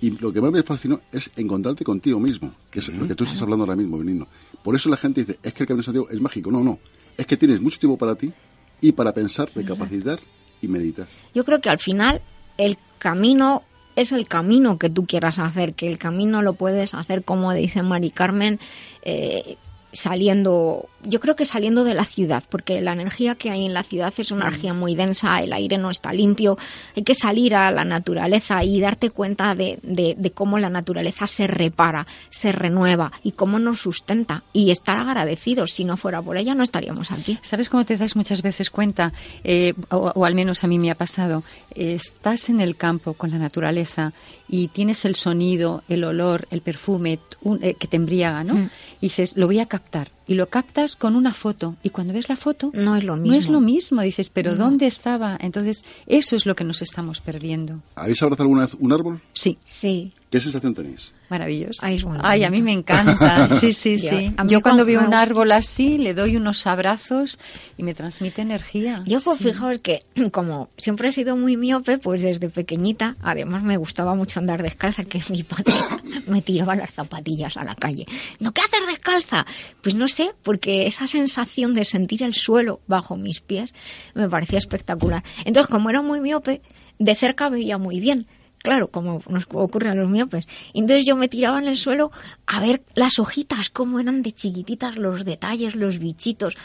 y lo que más me fascinó es encontrarte contigo mismo, que es lo que tú estás hablando ahora mismo, Benigno. Por eso la gente dice, es que el Camino Santiago es mágico. No, no, es que tienes mucho tiempo para ti y para pensar, recapacitar y meditar. Yo creo que al final el camino es el camino que tú quieras hacer, que el camino lo puedes hacer, como dice Mari Carmen, eh, saliendo, yo creo que saliendo de la ciudad, porque la energía que hay en la ciudad es una energía muy densa, el aire no está limpio, hay que salir a la naturaleza y darte cuenta de, de, de cómo la naturaleza se repara, se renueva y cómo nos sustenta y estar agradecidos, si no fuera por ella no estaríamos aquí. ¿Sabes cómo te das muchas veces cuenta? Eh, o, o al menos a mí me ha pasado. Eh, estás en el campo con la naturaleza y tienes el sonido, el olor, el perfume un- eh, que te embriaga, ¿no? Mm. Y dices, lo voy a captar. Y lo captas con una foto. Y cuando ves la foto, No es lo mismo. no es lo mismo. Dices, pero No. ¿dónde estaba? Entonces, eso es lo que nos estamos perdiendo. ¿Habéis abrazado alguna vez un árbol? Sí. Sí. ¿Qué sensación tenéis? Maravilloso. Ay. Ay, a mí me encanta. Sí, sí, sí. mí Yo cuando veo un árbol así, le doy unos abrazos y me transmite energía. Yo pues Sí. fijaos que como siempre he sido muy miope, pues desde pequeñita, además me gustaba mucho andar descalza, que mi padre me tiraba las zapatillas a la calle. ¿No qué hacer descalza? Pues no sé, porque esa sensación de sentir el suelo bajo mis pies me parecía espectacular. Entonces, como era muy miope, de cerca veía muy bien. Claro, como nos ocurre a los miopes. Entonces yo me tiraba en el suelo a ver las hojitas, cómo eran de chiquititas, los detalles, los bichitos.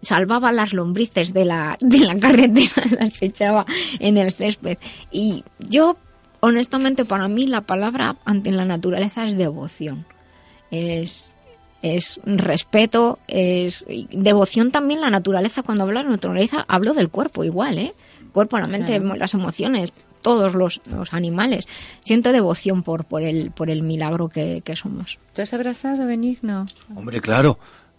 Salvaba las lombrices de la, de la carretera, las echaba en el césped. Y yo, honestamente, para mí la palabra ante la naturaleza es devoción. Es, es respeto, es y devoción también la naturaleza. Cuando hablo de naturaleza, hablo del cuerpo igual, ¿eh? Cuerpo, la mente, Claro. las emociones, todos los, los animales. Siento devoción por, por, el, por el milagro que, que somos. ¿Tú has abrazado, Benigno? Hombre, claro.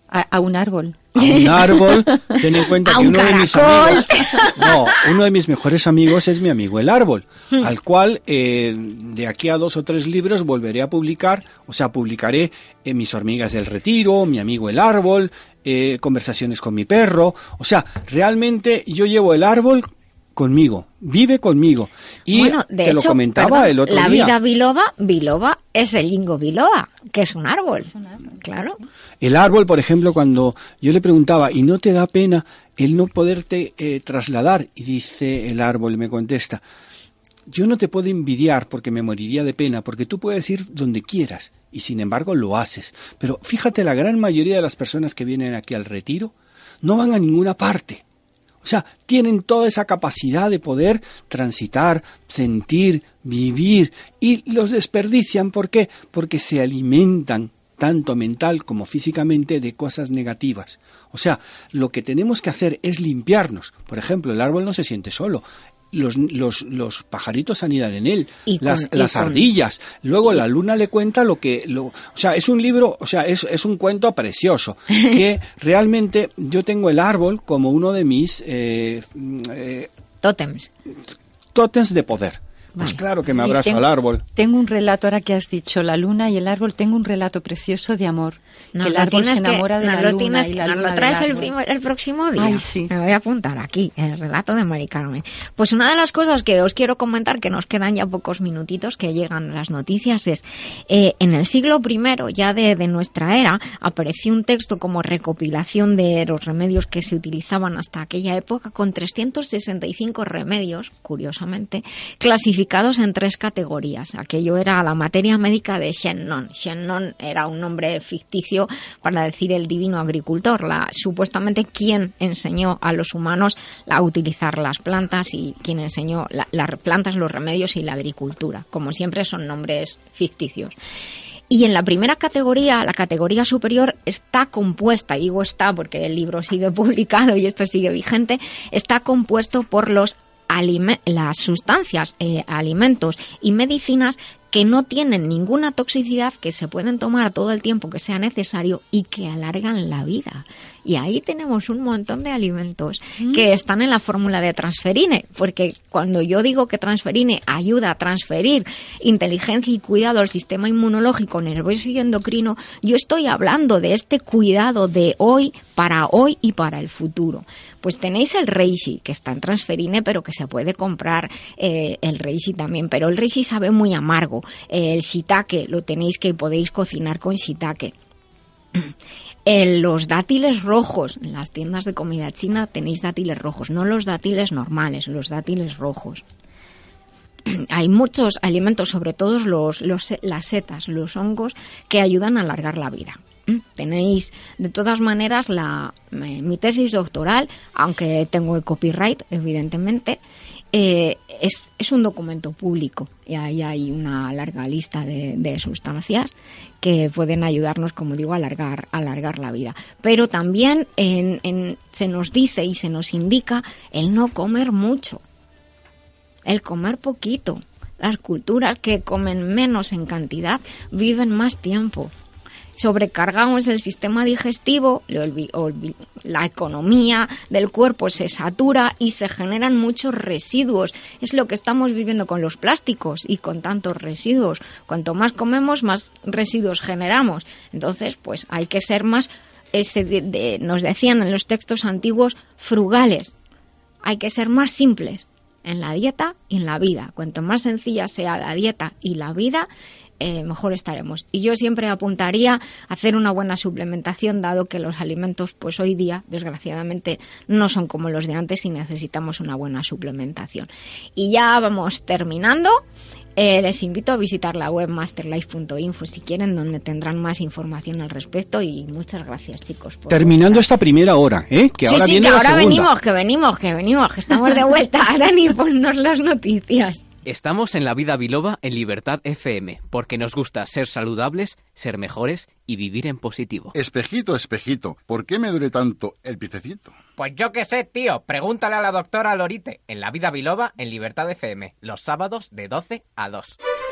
A, a un árbol. A un árbol, ten en cuenta que un uno de mis amigos, no, uno de mis mejores amigos es mi amigo el árbol, Hmm. al cual eh, de aquí a dos o tres libros volveré a publicar, o sea, publicaré eh, mis hormigas del retiro, mi amigo el árbol, eh, conversaciones con mi perro, o sea, realmente yo llevo el árbol conmigo, vive conmigo. Y bueno, de te lo comentaba perdón, el otro la día. vida biloba, biloba es el lingo biloba, que es un árbol. Claro. El árbol, por ejemplo, cuando yo le preguntaba, ¿y no te da pena el no poderte eh, trasladar? Y dice el árbol, me contesta, yo no te puedo envidiar porque me moriría de pena, porque tú puedes ir donde quieras y sin embargo lo haces. Pero fíjate, la gran mayoría de las personas que vienen aquí al retiro no van a ninguna parte. O sea, tienen toda esa capacidad de poder transitar, sentir, vivir y los desperdician. ¿Por qué? Porque se alimentan tanto mental como físicamente de cosas negativas. O sea, lo que tenemos que hacer es limpiarnos. Por ejemplo, el árbol no se siente solo. Los, los, los pajaritos anidan en él, Y con- las, y las con- ardillas. Luego la luna le cuenta lo que... Lo, o sea, es un libro, o sea, es, es un cuento precioso. Que realmente yo tengo el árbol como uno de mis eh, eh, Tótems. tótems de poder. Pues Vale. claro que me abrazo tengo- al árbol. Tengo un relato, ahora que has dicho la luna y el árbol, tengo un relato precioso de amor. Nos que el árbol que- de lo tienes y la nos luna lo traes el, primo- el próximo día. Ay, sí. Me voy a apuntar aquí, el relato de Mari Carmen. Pues una de las cosas que os quiero comentar, que nos quedan ya pocos minutitos que llegan las noticias, es eh, en el siglo I, ya de, de nuestra era, apareció un texto como recopilación de los remedios que se utilizaban hasta aquella época, con 365 remedios, curiosamente, clasificados en tres categorías. Aquello era la materia médica de Shennon. Shennon era un nombre ficticio para decir el divino agricultor, la, supuestamente quien enseñó a los humanos a utilizar las plantas y quien enseñó la- las plantas, los remedios y la agricultura. Como siempre son nombres ficticios. Y en la primera categoría, la categoría superior, está compuesta, digo está porque el libro sigue publicado y esto sigue vigente, está compuesto por los las sustancias, eh, alimentos y medicinas que no tienen ninguna toxicidad, que se pueden tomar todo el tiempo que sea necesario y que alargan la vida. Y ahí tenemos un montón de alimentos que están en la fórmula de transferine, porque cuando yo digo que transferine ayuda a transferir inteligencia y cuidado al sistema inmunológico, nervioso y endocrino, yo estoy hablando de este cuidado de hoy para hoy y para el futuro. Pues tenéis el reishi, que está en transferine, pero que se puede comprar eh, el reishi también, pero el reishi sabe muy amargo. El shiitake lo tenéis que podéis cocinar con shiitake. En los dátiles rojos, en las tiendas de comida china tenéis dátiles rojos, no los dátiles normales, los dátiles rojos. hay muchos alimentos, sobre todo los, los, las setas, los hongos, que ayudan a alargar la vida. ¿Mm? Tenéis, de todas maneras, la, eh, mi tesis doctoral, aunque tengo el copyright, evidentemente, eh, es, es, un documento público y ahí hay una larga lista de, sustancias que pueden ayudarnos, como digo, a alargar, a alargar la vida. Pero también en, en, se nos dice y se nos indica el no comer mucho, el comer poquito. Las culturas que comen menos en cantidad viven más tiempo sobrecargamos el sistema digestivo, la economía del cuerpo se satura y se generan muchos residuos. Es lo que estamos viviendo con los plásticos y con tantos residuos. Cuanto más comemos, más residuos generamos. Entonces, pues hay que ser más, ese nos decían en los textos antiguos, frugales. Hay que ser más simples en la dieta y en la vida. Cuanto más sencilla sea la dieta y la vida, eh, mejor estaremos. Y yo siempre apuntaría a hacer una buena suplementación, dado que los alimentos, pues hoy día, desgraciadamente, no son como los de antes y necesitamos una buena suplementación. Y ya vamos terminando. Eh, les invito a visitar la web masterlife.info si quieren, donde tendrán más información al respecto. Y muchas gracias, chicos. Terminando esta primera hora, ¿eh? Que sí, ahora sí, viene que la ahora segunda. venimos, que venimos, que venimos, que estamos de vuelta. Dani, ponnos las noticias. Estamos en la vida biloba en Libertad FM, porque nos gusta ser saludables, ser mejores y vivir en positivo. Espejito, espejito, ¿por qué me duele tanto el piececito? Pues yo qué sé, tío. Pregúntale a la doctora Lorite en La Vida Biloba en Libertad FM, los sábados de 12 a 2.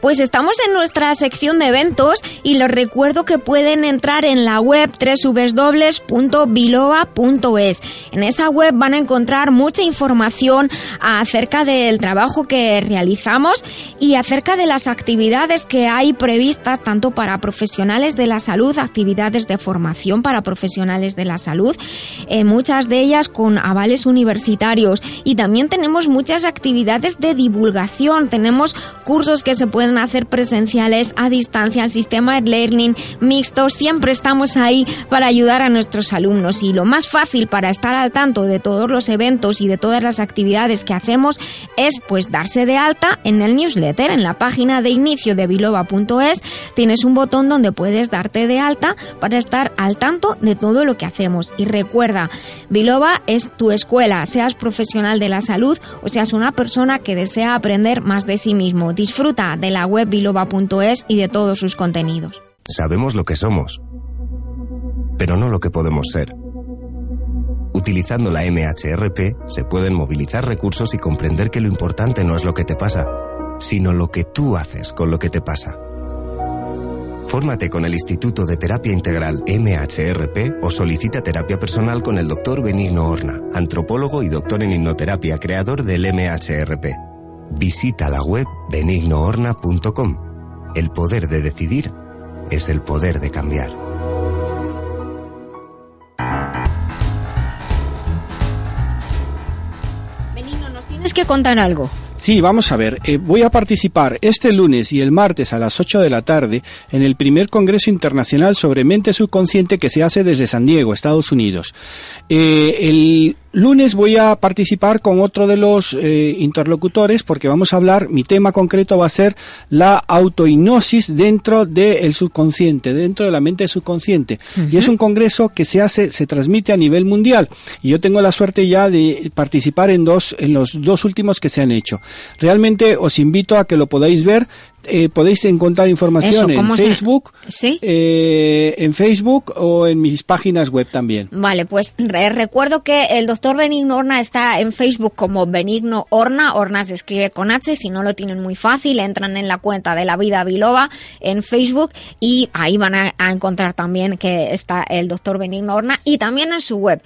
Pues estamos en nuestra sección de eventos y les recuerdo que pueden entrar en la web www.biloba.es. En esa web van a encontrar mucha información acerca del trabajo que realizamos y acerca de las actividades que hay previstas tanto para profesionales de la salud, actividades de formación para profesionales de la salud, eh, muchas de ellas con avales universitarios y también tenemos muchas actividades de divulgación, tenemos cursos que se pueden hacer presenciales a distancia, el sistema de learning mixto, siempre estamos ahí para ayudar a nuestros alumnos. Y lo más fácil para estar al tanto de todos los eventos y de todas las actividades que hacemos es pues darse de alta en el newsletter, en la página de inicio de biloba.es tienes un botón donde puedes darte de alta para estar al tanto de todo lo que hacemos. Y recuerda, Biloba es tu escuela, seas profesional de la salud o seas una persona que desea aprender más de sí mismo. Disfruta de la web biloba.es y de todos sus contenidos. Sabemos lo que somos, pero no lo que podemos ser. Utilizando la MHRP se pueden movilizar recursos y comprender que lo importante no es lo que te pasa, sino lo que tú haces con lo que te pasa. Fórmate con el Instituto de Terapia Integral MHRP o solicita terapia personal con el doctor Benigno Horna, antropólogo y doctor en hipnoterapia, creador del MHRP. Visita la web benignohorna.com. El poder de decidir es el poder de cambiar. Benigno, nos tienes que contar algo. Sí, vamos a ver. Eh, voy a participar este lunes y el martes a las 8 de la tarde en el primer Congreso Internacional sobre Mente Subconsciente que se hace desde San Diego, Estados Unidos. Eh, el lunes voy a participar con otro de los eh, interlocutores porque vamos a hablar, mi tema concreto va a ser la autohipnosis dentro del subconsciente, dentro de la mente subconsciente. Y es un congreso que se hace, se transmite a nivel mundial. Y yo tengo la suerte ya de participar en dos, en los dos últimos que se han hecho. Realmente os invito a que lo podáis ver. Eh, podéis encontrar información Eso, en ¿cómo se- Facebook, ¿Sí? eh, en Facebook o en mis páginas web también. Vale, pues re- recuerdo que el doctor Benigno Horna está en Facebook como Benigno Horna. Horna se escribe con H, si no lo tienen muy fácil, entran en la cuenta de la vida biloba en Facebook y ahí van a, a encontrar también que está el doctor Benigno Horna y también en su web,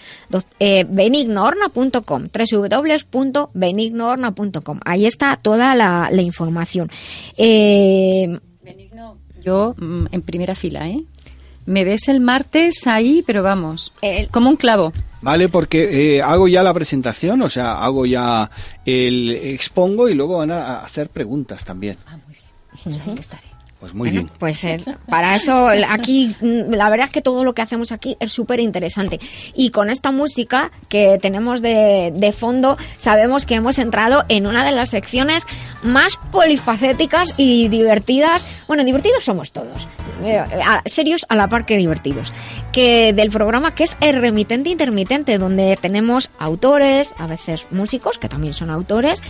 eh, benignohorna.com, www.benignohorna.com. Ahí está toda la, la información. Eh, Yo mm, en primera fila, ¿eh? Me ves el martes ahí, pero vamos, como un clavo. Vale, porque eh, hago ya la presentación, o sea, hago ya el expongo y luego van a hacer preguntas también. Pues ahí estaré. Pues muy Bueno, bien. Pues eh, para eso aquí, mm, la verdad es que todo lo que hacemos aquí es súper interesante. Y con esta música que tenemos de, de fondo, sabemos que hemos entrado en una de las secciones más polifacéticas y divertidas. Bueno, divertidos somos todos. eh, a- serios a la par que divertidos. Que del programa que es El Remitente Intermitente, donde tenemos autores, a veces músicos, que también son autores,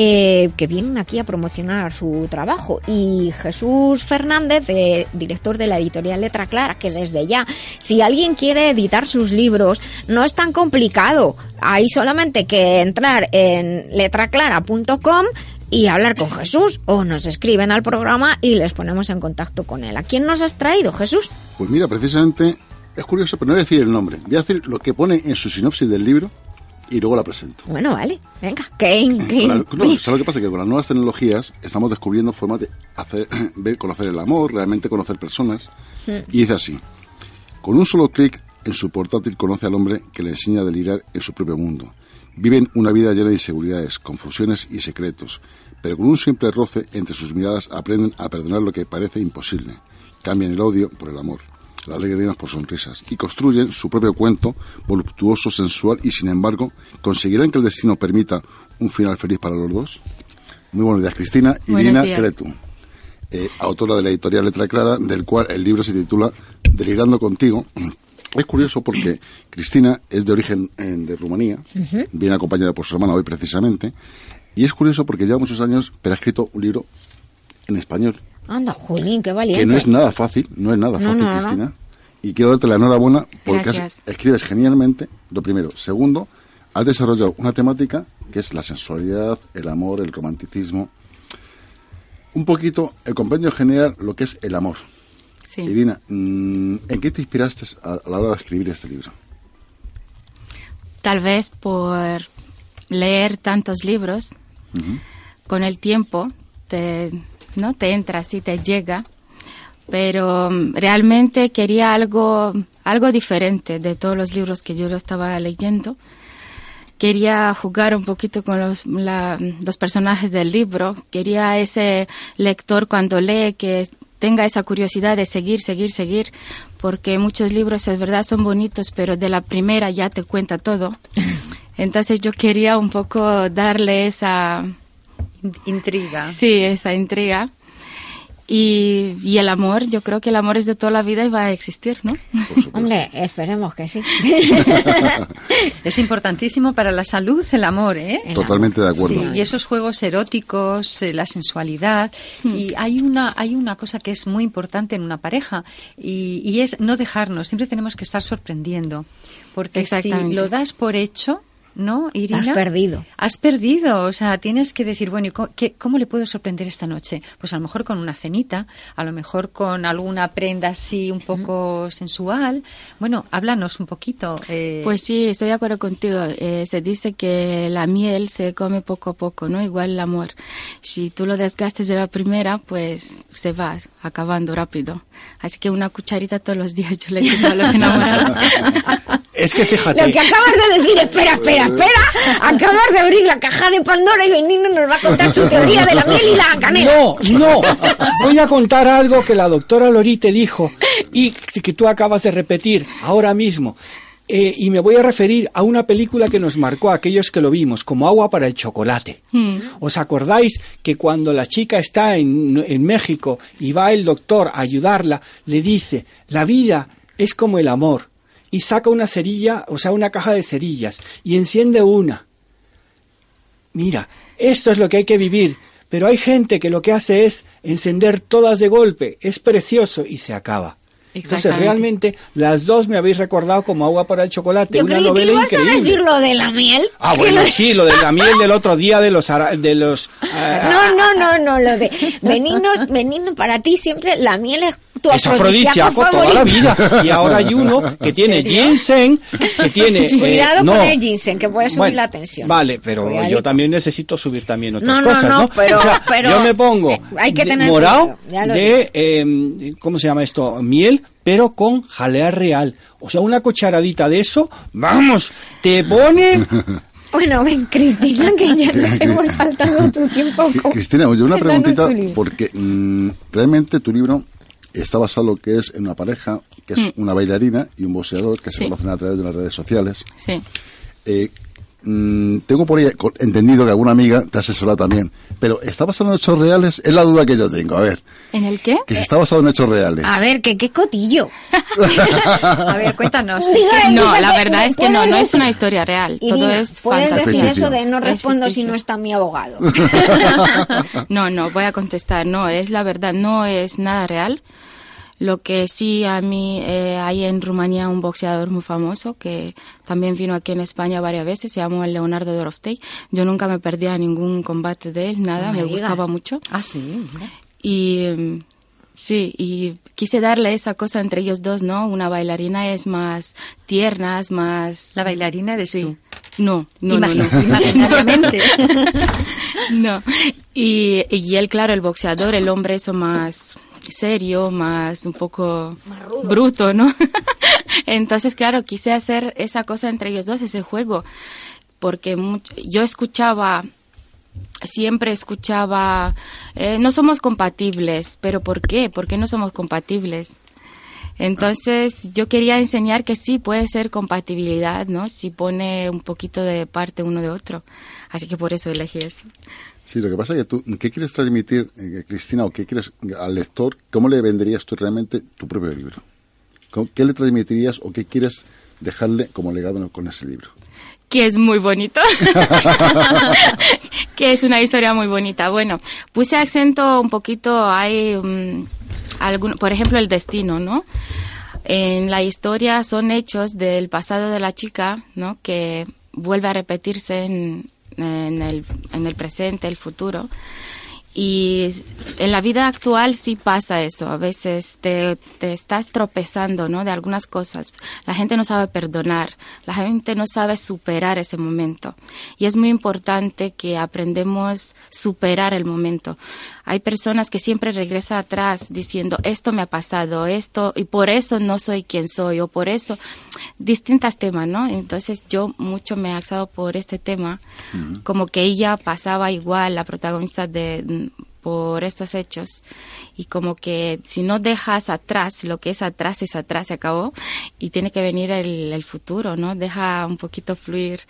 eh, que vienen aquí a promocionar su trabajo. Y Jesús Fernández, director de la editorial Letra Clara, que desde ya, si alguien quiere editar sus libros, no es tan complicado. Hay solamente que entrar en letraclara.com y hablar con Jesús o nos escriben al programa y les ponemos en contacto con él. ¿A quién nos has traído, Jesús? Pues mira, precisamente es curioso, pero no voy a decir el nombre. Voy a decir lo que pone en su sinopsis del libro y luego la presento. Bueno, vale, venga. ¿Qué, qué- la- no, ¿sabes lo que pasa? Que con las nuevas tecnologías estamos descubriendo formas de hacer, ver, conocer el amor, realmente conocer personas. Y dice así, con un solo clic en su portátil conoce al hombre que le enseña a delirar en su propio mundo. Viven una vida llena de inseguridades, confusiones y secretos, pero con un simple roce entre sus miradas aprenden a perdonar lo que parece imposible. Cambian el odio por el amor, las alegrías por sonrisas y construyen su propio cuento voluptuoso, sensual y sin embargo, ¿conseguirán que el destino permita un final feliz para los dos? Muy buenos días, Cristina. Irina. Cretu, eh, autora de la editorial Letra Clara, del cual el libro se titula Delirando contigo. Es curioso porque Cristina es de origen eh, de Rumanía, viene acompañada por su hermana hoy precisamente, y es curioso porque lleva muchos años, pero ha escrito un libro en español, Anda, Jolín, qué valiente. que no es nada fácil, no es nada No, fácil, no, no. Cristina. Y quiero darte la enhorabuena porque has- escribes genialmente, lo primero. Segundo, has desarrollado una temática que es la sensualidad, el amor, el romanticismo. Un poquito, el compendio general, lo que es el amor. Sí. Irina, mm, ¿en qué te inspiraste a, a la hora de escribir este libro? Tal vez por leer tantos libros, con el tiempo te, ¿no? te entra así, te llega, pero mm, realmente quería algo, algo diferente de todos los libros que yo lo estaba leyendo. Quería jugar un poquito con los, la- los personajes del libro, quería ese lector cuando lee que tenga esa curiosidad de seguir, seguir, seguir, porque muchos libros es verdad son bonitos, pero de la primera ya te cuenta todo. Entonces yo quería un poco darle esa intriga. Sí, esa intriga. Y, y el amor, yo creo que el amor es de toda la vida y va a existir, ¿no? Hombre, esperemos que sí. Es importantísimo para la salud el amor, ¿eh? Totalmente de acuerdo. Sí, y esos juegos eróticos, eh, la sensualidad. Y hay una, hay una cosa que es muy importante en una pareja y, y es no dejarnos. Siempre tenemos que estar sorprendiendo. Porque si lo das por hecho, ¿no, Irina? Has perdido. Has perdido, o sea, tienes que decir, bueno, ¿y co- qué- cómo le puedo sorprender esta noche? Pues a lo mejor con una cenita, a lo mejor con alguna prenda así un poco sensual. Bueno, háblanos un poquito. eh, Pues sí, estoy de acuerdo contigo. Eh, se dice que la miel se come poco a poco, ¿no? Igual el amor. Si tú lo desgastes de la primera, pues se va acabando rápido. Así que una cucharita todos los días yo le quito a los enamorados. Es que fíjate. Lo que acabas de decir, espera, espera, espera. Acabas de abrir la caja de Pandora y Benigno nos va a contar su teoría de la miel y la canela. No, no. Voy a contar algo que la doctora Lorite dijo y que tú acabas de repetir ahora mismo. Eh, y me voy a referir a una película que nos marcó a aquellos que lo vimos, como agua para el chocolate. ¿Os acordáis que cuando la chica está en, en México y va el doctor a ayudarla, le dice, la vida es como el amor, y saca una cerilla, o sea, una caja de cerillas, y enciende una. Mira, esto es lo que hay que vivir. Pero hay gente que lo que hace es encender todas de golpe, es precioso y se acaba. Entonces realmente las dos me habéis recordado como agua para el chocolate, Yo una creí que novela ibas a increíble. decir lo de la miel. Ah, bueno, sí, lo de la miel del otro día de los ara- de los ah, No, no, no, no, lo de Benigno, Benigno, para ti siempre la miel es tu es afrodisíaco toda la vida. Y ahora hay uno que tiene ginseng, que tiene... eh, Cuidado no, con el ginseng, que puede subir Bueno, la tensión. Vale, pero yo también necesito subir también otras No, no, cosas, no, ¿no? pero- O sea, pero, yo me pongo eh, hay que de- tener morado de, eh, ¿cómo se llama esto? Miel, pero con jalea real. O sea, una cucharadita de eso, vamos, te pone... Bueno, ven, Cristina, que ya nos hemos saltado tu tiempo. Cri- Cristina, oye, una preguntita, porque mm, realmente tu libro está basado en lo que es en una pareja, que es Mm. una bailarina y un boxeador que se Sí. conocen a través de las redes sociales. Sí. Eh, mm, tengo por ahí entendido que alguna amiga te asesora también, pero ¿está basado en hechos reales? Es la duda que yo tengo, a ver, ¿En el qué? que si está basado en hechos reales. A ver, que qué cotillo. A ver, cuéntanos. No, la verdad es que no, puedes no es decir- una historia real. Todo es puedes decir fantasía. eso de no Es respondo si no está mi abogado. No, no, voy a contestar. No, es la verdad, no es nada real. Lo que sí a mí eh, hay en Rumanía un boxeador muy famoso que también vino aquí en España varias veces, se llama Leonardo Doroftey. Yo nunca me perdía ningún combate de él, nada, No me gustaba mucho. Ah, sí. mira. Y mm, sí, y quise darle esa cosa entre ellos dos, ¿no? Una bailarina es más tierna, es más... La bailarina eres Sí. tú. No, no, no, no. imaginariamente. no. Y, y él, claro, el boxeador, el hombre eso más serio, más un poco bruto, ¿no? Entonces, claro, quise hacer esa cosa entre ellos dos, ese juego, porque yo escuchaba siempre escuchaba, eh, no somos compatibles, pero ¿por qué? ¿Por qué no somos compatibles? Entonces yo quería enseñar que sí puede ser compatibilidad, ¿no? Si pone un poquito de parte uno de otro. Así que por eso elegí eso. Sí, lo que pasa es que tú, ¿qué quieres transmitir, eh, Cristina, o qué quieres al lector? ¿Cómo le venderías tú realmente tu propio libro? ¿Cómo- ¿Qué le transmitirías o qué quieres dejarle como legado con ese libro? que es muy bonito, que es una historia muy bonita. Bueno, puse acento un poquito, hay mm, algún, por ejemplo, el destino, ¿no? En la historia son hechos del pasado de la chica, ¿no? Que vuelve a repetirse en, en el, en el presente, el futuro. Y en la vida actual sí pasa eso. A veces te, te estás tropezando, ¿no? De algunas cosas. La gente no sabe perdonar. La gente no sabe superar ese momento. Y es muy importante que aprendemos superar el momento. Hay personas que siempre regresan atrás diciendo, esto me ha pasado, esto, y por eso no soy quien soy, o por eso, distintos temas, ¿no? Entonces yo mucho me he axado por este tema, como que ella pasaba igual, la protagonista de por estos hechos y como que si no dejas atrás lo que es atrás es atrás se acabó y tiene que venir el, el futuro no deja un poquito fluir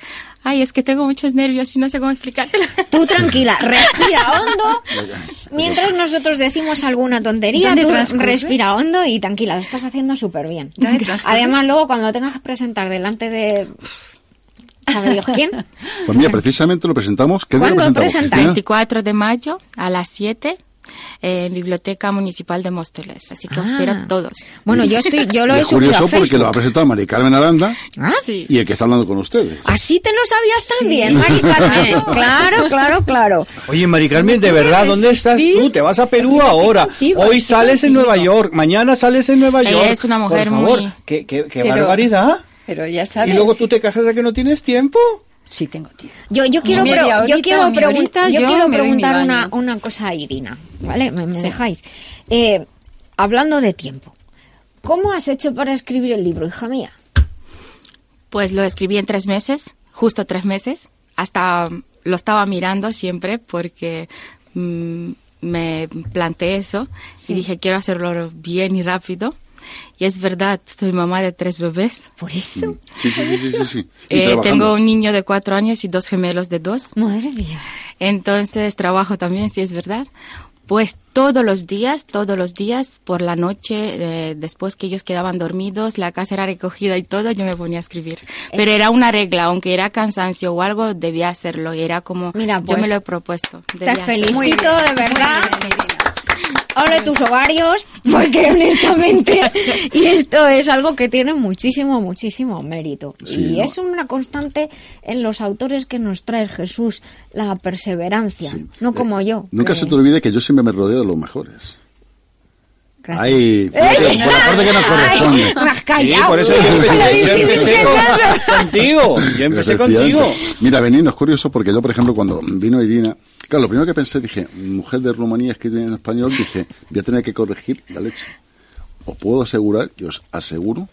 ay es que tengo muchos nervios y no sé cómo explicártelo Tú tranquila, respira hondo. Mientras nosotros decimos alguna tontería, ¿Dónde tú transcurre? respira hondo y tranquila, lo estás haciendo súper bien. Además, luego cuando tengas que presentar delante de... ¿Sabe Dios quién? Pues mira, precisamente lo presentamos. ¿Qué día lo ¿Cuándo presentamos? Cristina? 24 de mayo a las 7 eh, en Biblioteca Municipal de Móstoles así que os Ah. espero a todos Bueno, yo estoy, yo lo Y he es subido a curioso porque lo va a presentar María Carmen Aranda ¿Ah? sí y el que está hablando con ustedes. Así te lo sabías también, Mari Carmen. Claro, claro, claro. Oye, Mari Carmen, de verdad, ¿dónde estás tú? Te vas a Perú Estoy ahora. contigo, Hoy sales en contigo. Nueva York, mañana sales en Nueva Ella York. es una mujer Por favor, muy- qué, qué- qué Pero- barbaridad. Pero ya sabes. Y luego tú te quejas de que no tienes tiempo. Sí tengo tiempo. Yo, yo quiero, yo quiero, media pregun- horita, yo yo quiero preguntar una, una cosa a Irina, ¿vale? ¿Me, me Sí. dejáis? Eh, hablando de tiempo, ¿cómo has hecho para escribir el libro, hija mía? Pues lo escribí en tres meses, justo tres meses. Hasta mm, lo estaba mirando siempre porque mm, me planteé eso y dije quiero hacerlo bien y rápido. Y es verdad, soy mamá de tres bebés. Por eso. Sí, sí, sí, sí, sí, sí. Eh, tengo un niño de cuatro años y dos gemelos de dos. Madre mía. Entonces trabajo también, sí es verdad. Pues todos los días, todos los días, por la noche, eh, después que ellos quedaban dormidos, la casa era recogida y todo, yo me ponía a escribir. Pero era una regla, aunque era cansancio o algo, debía hacerlo. Y era como, Mira, yo pues, me lo he propuesto. Te felicito hacerlo. de verdad. Hablo de tus ovarios, porque honestamente, y esto es algo que tiene muchísimo, muchísimo mérito. Sí, y no. es una constante en los autores que nos trae Jesús, la perseverancia, no como yo. Nunca que- se te olvide que yo siempre me rodeo de los mejores. Gracias. Ay, por la por la parte que nos corresponde. Ay, Sí, por eso yo empecé, yo empecé con- contigo. Yo empecé contigo. Mira, Benino, es curioso porque yo, por ejemplo, cuando vino Irina, claro, lo primero que pensé, dije, mujer de Rumanía escrita en español, dije, voy a tener que corregir la leche. Os puedo asegurar, y os aseguro,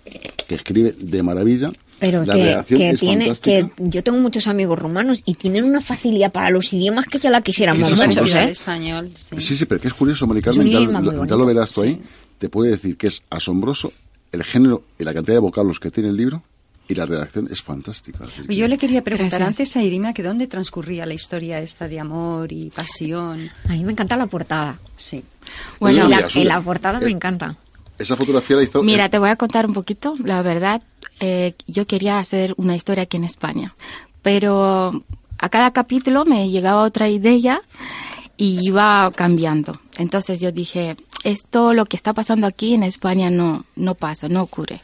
que escribe de maravilla. Pero la que, redacción que es tiene, que yo tengo muchos amigos rumanos y tienen una facilidad para los idiomas que ya la quisiéramos muchos. ¿eh? español, sí. Sí, sí, pero que es curioso, Mari Carmen, Es un ya, ya lo verás tú ahí. Te puede decir que es asombroso el género y la cantidad de vocablos que tiene el libro y la redacción es fantástica. Es Yo le quería preguntar Gracias. antes a Irina que dónde transcurría la historia esta de amor y pasión. A mí me encanta la portada. Sí. Bueno, la, la portada eh, me encanta. Esa fotografía la hizo... Mira, te voy a contar un poquito. La verdad, eh, yo quería hacer una historia aquí en España, pero a cada capítulo me llegaba otra idea y iba cambiando. Entonces yo dije, esto lo que está pasando aquí en España no no pasa, no ocurre.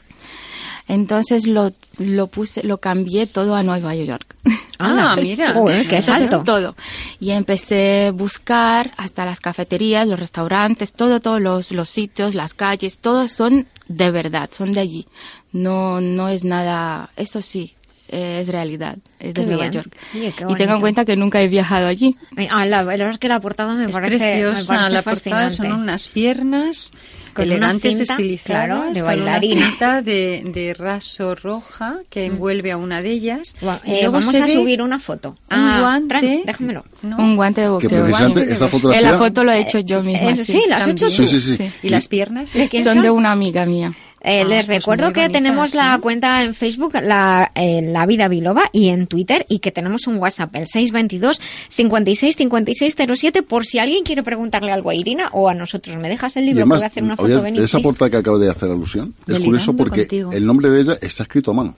Entonces lo, lo puse, lo cambié todo a Nueva York. Ah, mira. Joder, qué Entonces, salto. todo. Y empecé a buscar hasta las cafeterías, los restaurantes, todo, todos los, los sitios, las calles, todos son de verdad, son de allí. No, no es nada, eso sí, eh, es realidad, es de Qué Nueva bien. York. Oye, y tengo bonito. en cuenta que nunca he viajado allí. Ah, la, la verdad es que la portada me Es parece, me preciosa, parece la portada son unas piernas Con elegantes, cinta, estilizadas, claro, de con bailarina. una cinta de, de raso roja que envuelve a una de ellas. Y eh, luego vamos a subir una foto. un Ah, guante. Tran, déjamelo. ¿no? Un guante de boxeo. Guante de esa fotografía- Eh, la foto lo he hecho yo misma. Eh, sí, ¿la has hecho también. tú? Sí, sí, sí. ¿Y las piernas? ¿De quién Son son? de una amiga mía. Eh, Ah, les pues recuerdo que tenemos la cuenta en Facebook, la, eh, la Vida Biloba, y en Twitter, y que tenemos un WhatsApp, el 622 56 56 07, por si alguien quiere preguntarle algo a Irina o a nosotros. ¿Me dejas el Y libro? que además, voy a hacer una oye, foto, de esa portada que acabo de hacer alusión, es curioso porque contigo. el nombre de ella está escrito a mano.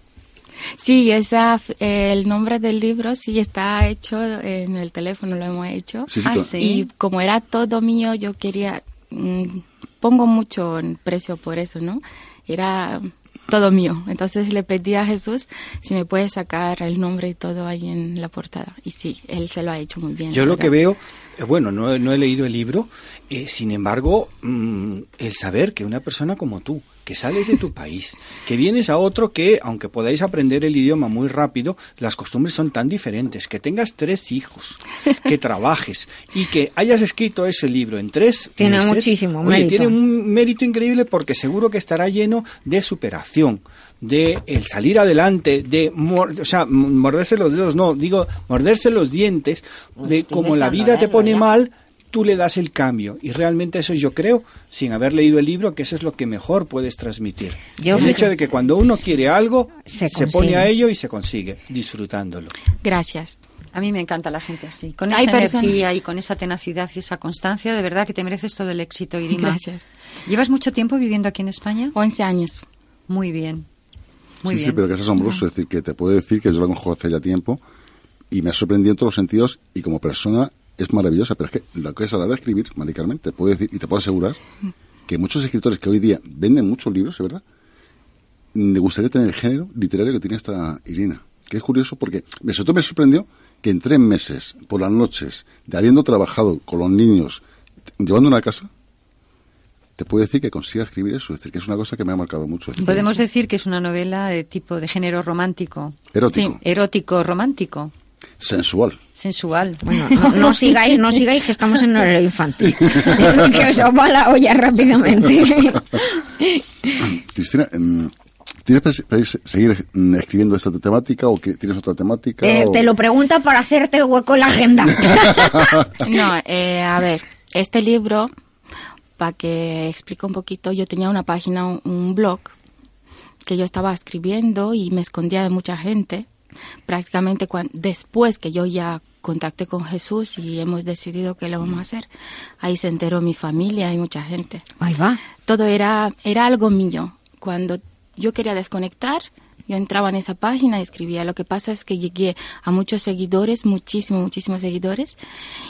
Sí, esa, el nombre del libro sí está hecho en el teléfono, lo hemos hecho. Sí, sí, Ah, sí. Y como era todo mío, yo quería, mm, pongo mucho en precio por eso, ¿no? Era todo mío. Entonces le pedí a Jesús si me puede sacar el nombre y todo ahí en la portada. Y sí, él se lo ha hecho muy bien. Yo lo que veo, bueno, no, no he leído el libro, eh, sin embargo, mm, el saber que una persona como tú, que sales de tu país, que vienes a otro que, aunque podáis aprender el idioma muy rápido, las costumbres son tan diferentes, que tengas tres hijos, que trabajes y que hayas escrito ese libro en tres Tiene meses, muchísimo oye, mérito. tiene un mérito increíble porque seguro que estará lleno de superación, de el salir adelante, de mor- o sea, morderse los dedos, no, digo, morderse los dientes, de Estoy como la vida te pone ya. mal, tú le das el cambio. Y realmente eso yo creo, sin haber leído el libro, que eso es lo que mejor puedes transmitir. Yo el hecho de que cuando uno quiere algo, Se se, pone a ello y se consigue, disfrutándolo. Gracias. A mí me encanta la gente así, con esa energía y con esa tenacidad y esa constancia, de verdad que te mereces todo el éxito, Irima. Gracias. ¿Llevas mucho tiempo viviendo aquí en España? 11 años. Muy bien. Muy sí, bien. sí, pero que es asombroso. Es decir, que te puedo decir que yo la conozco hace ya tiempo y me ha sorprendido en todos los sentidos y como persona es maravillosa. Pero es que lo que es a la hora de escribir, Mari Carmen, te puedo decir y te puedo asegurar que muchos escritores que hoy día venden muchos libros, ¿es verdad? Me gustaría tener el género literario que tiene esta Irina. Que es curioso porque, me- sobre todo me sorprendió que en tres meses, por las noches, de habiendo trabajado con los niños, llevando una casa, te puedo decir que consiga escribir eso. Es decir, que es una cosa que me ha marcado mucho. Decir, Podemos decir que es una novela de tipo de género romántico. Erótico. Erótico, romántico, sensual. sensual. Bueno, no, no sigáis, no sigáis que estamos en horario infantil. que os va la olla rápidamente. Cristina, em, ¿tienes seguir escribiendo esta temática o que tienes otra temática? Eh, o- te lo pregunta para hacerte hueco en la agenda. No, eh, a ver, este libro, para que explique un poquito, yo tenía una página, un, un blog, que yo estaba escribiendo y me escondía de mucha gente. Prácticamente cuan- después que yo ya contacté con Jesús y hemos decidido que lo vamos a hacer. Ahí se enteró mi familia y mucha gente. Ahí va. Todo era, era algo mío. Cuando yo quería desconectar, yo entraba en esa página y escribía. Lo que pasa es que llegué a muchos seguidores, muchísimos, muchísimos seguidores.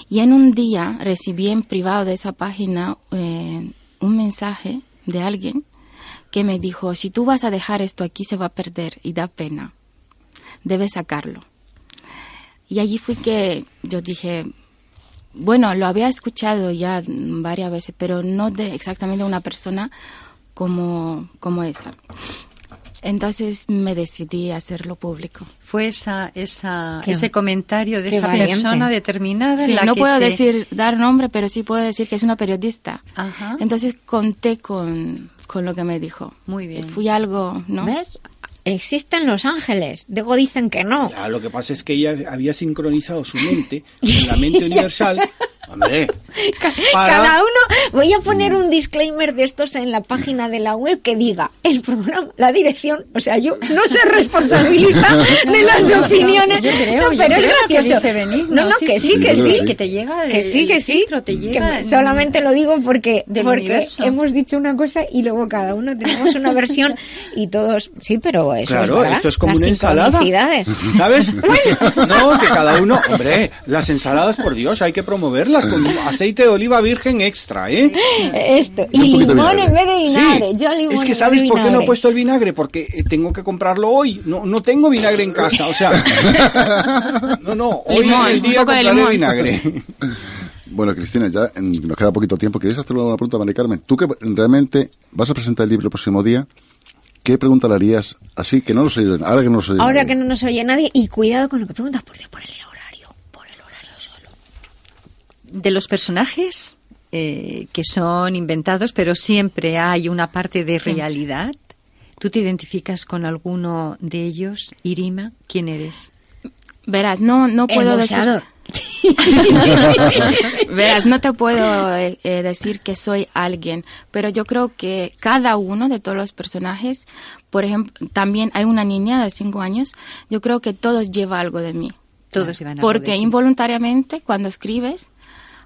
Y en un día recibí en privado de esa página eh, un mensaje de alguien que me dijo, si tú vas a dejar esto aquí se va a perder y da pena. Debes sacarlo. Y allí fue que yo dije, bueno, lo había escuchado ya varias veces, pero no de exactamente una persona como, como esa. Entonces me decidí a hacerlo público. Fue esa, esa, Qué- ese comentario de esa valiente. persona determinada. Sí, la no que puedo te- decir, dar nombre, pero sí puedo decir que es una periodista. Ajá. Entonces conté con, con lo que me dijo. Muy bien. Fui algo, ¿no? ¿Ves? Existen los ángeles. Luego dicen que no. Ya, lo que pasa es que ella había sincronizado su mente con la mente universal. Hombre, para- Cada uno, voy a poner un disclaimer de estos en la página de la web que diga el programa, la dirección, o sea, yo no se responsabiliza de las opiniones. yo creo, no, yo pero creo es que gracioso. dice Benigno, no, no, sí, que sí, sí, que sí, que que te llega que sí, que sí. filtro, te que llega, solamente lo digo porque, del porque universo. hemos dicho una cosa y luego cada uno tenemos una versión y todos, sí, pero eso Claro, es esto es como Las una ensalada. ¿Sabes? No, que cada uno, hombre, las ensaladas, por Dios, hay que promoverlas con aceite de oliva virgen extra, ¿eh? Esto, y limón vinagre. en vez de vinagre. Sí, Yo limón es que ¿sabes por qué no he puesto el vinagre? Porque eh, tengo que comprarlo hoy. No, no tengo vinagre en casa, o sea... No, no, hoy Limón, el un día de compraré limón. vinagre. Bueno, Cristina, ya nos queda poquito tiempo. ¿Queréis hacerle una pregunta a Mari Carmen? Tú que realmente vas a presentar el libro el próximo día, ¿qué pregunta le harías así que no lo sé ahora que no lo sé Ahora que no nos oye nadie, y cuidado con lo que preguntas, por Dios, por el horario. De los personajes eh, que son inventados, pero siempre hay una parte de Sí. realidad. ¿Tú te identificas con alguno de ellos, Irima? ¿Quién eres? Verás, no, no puedo decir... Verás, no te puedo eh, eh, decir que soy alguien, pero yo creo que cada uno de todos los personajes, por ejemplo, también hay una niña de cinco años, yo creo que todos lleva algo de mí. Todos llevan algo Porque de involuntariamente cuando escribes,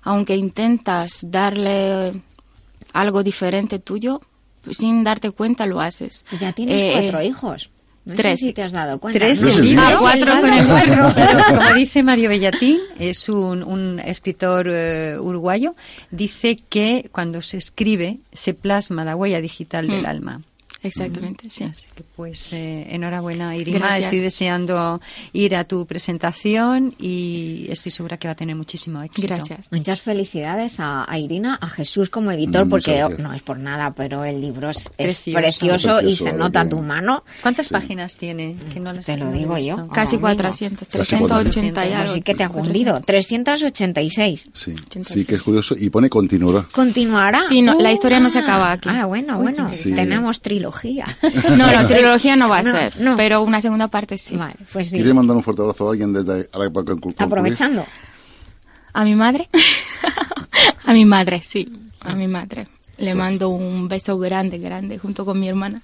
aunque intentas darle algo diferente tuyo, sin darte cuenta lo haces. Ya tienes Eh, cuatro hijos. No tres. sé si te has dado cuenta. Tres ¿no? el libro. Ah, cuatro con el cuatro. Pero, como dice Mario Bellatín, es un, un escritor eh, uruguayo, dice que cuando se escribe se plasma la huella digital del Mm. alma. Exactamente, sí. Así que pues eh, enhorabuena Irima, Gracias. estoy deseando ir a tu presentación y estoy segura que va a tener muchísimo éxito. Gracias. Muchas felicidades a, a Irina, a Jesús como editor, porque gracias. no es por nada, pero el libro es, es Precioso. precioso, y Precioso, se nota verdad. tu mano. ¿Cuántas páginas tiene? Que no las Te lo digo he yo. visto. Casi Ahora mismo. 400, Casi 380 y algo. Así que te ha cundido. 386. Sí, sí que es curioso y pone continuará. ¿Continuará? Sí, no, la Uh, historia no se ah. acaba aquí. Ah, bueno, bueno. Sí. Tenemos trilogía. No, la trilogía no va a No, ser, no. pero una segunda parte sí. Vale, pues sí. ¿Quiere mandar un fuerte abrazo a alguien desde ahora para conclu- concluir? Aprovechando. ¿A mi madre? a mi madre, sí, a mi madre. Le mando un beso grande, grande, junto con mi hermana.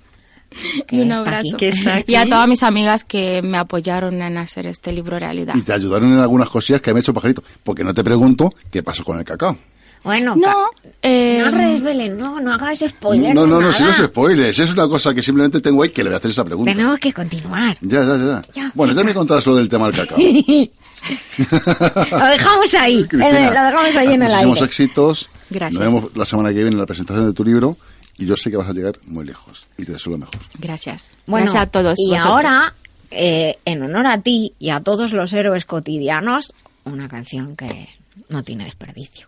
Que Y un abrazo. aquí. Que. Y a todas mis amigas que me apoyaron en hacer este libro realidad. Y te ayudaron en algunas cosillas que me ha hecho pajarito. Porque no te pregunto qué pasó con el cacao. Bueno, No, eh, no revelen, no, no hagas spoiler. no, no, no, si no es spoilers. Es una cosa que simplemente tengo ahí que le voy a hacer esa pregunta. Tenemos que continuar. Ya, ya, ya, Ya, Bueno, ya me contarás lo del tema del cacao. Lo dejamos ahí. Cristina, eh, lo dejamos ahí en el aire. éxitos. Gracias. Nos vemos la semana que viene en la presentación de tu libro. Y yo sé que vas a llegar muy lejos. Y te deseo lo mejor. Gracias. Bueno, Gracias a todos. Y vosotros. ahora, eh, en honor a ti y a todos los héroes cotidianos, una canción que no tiene desperdicio.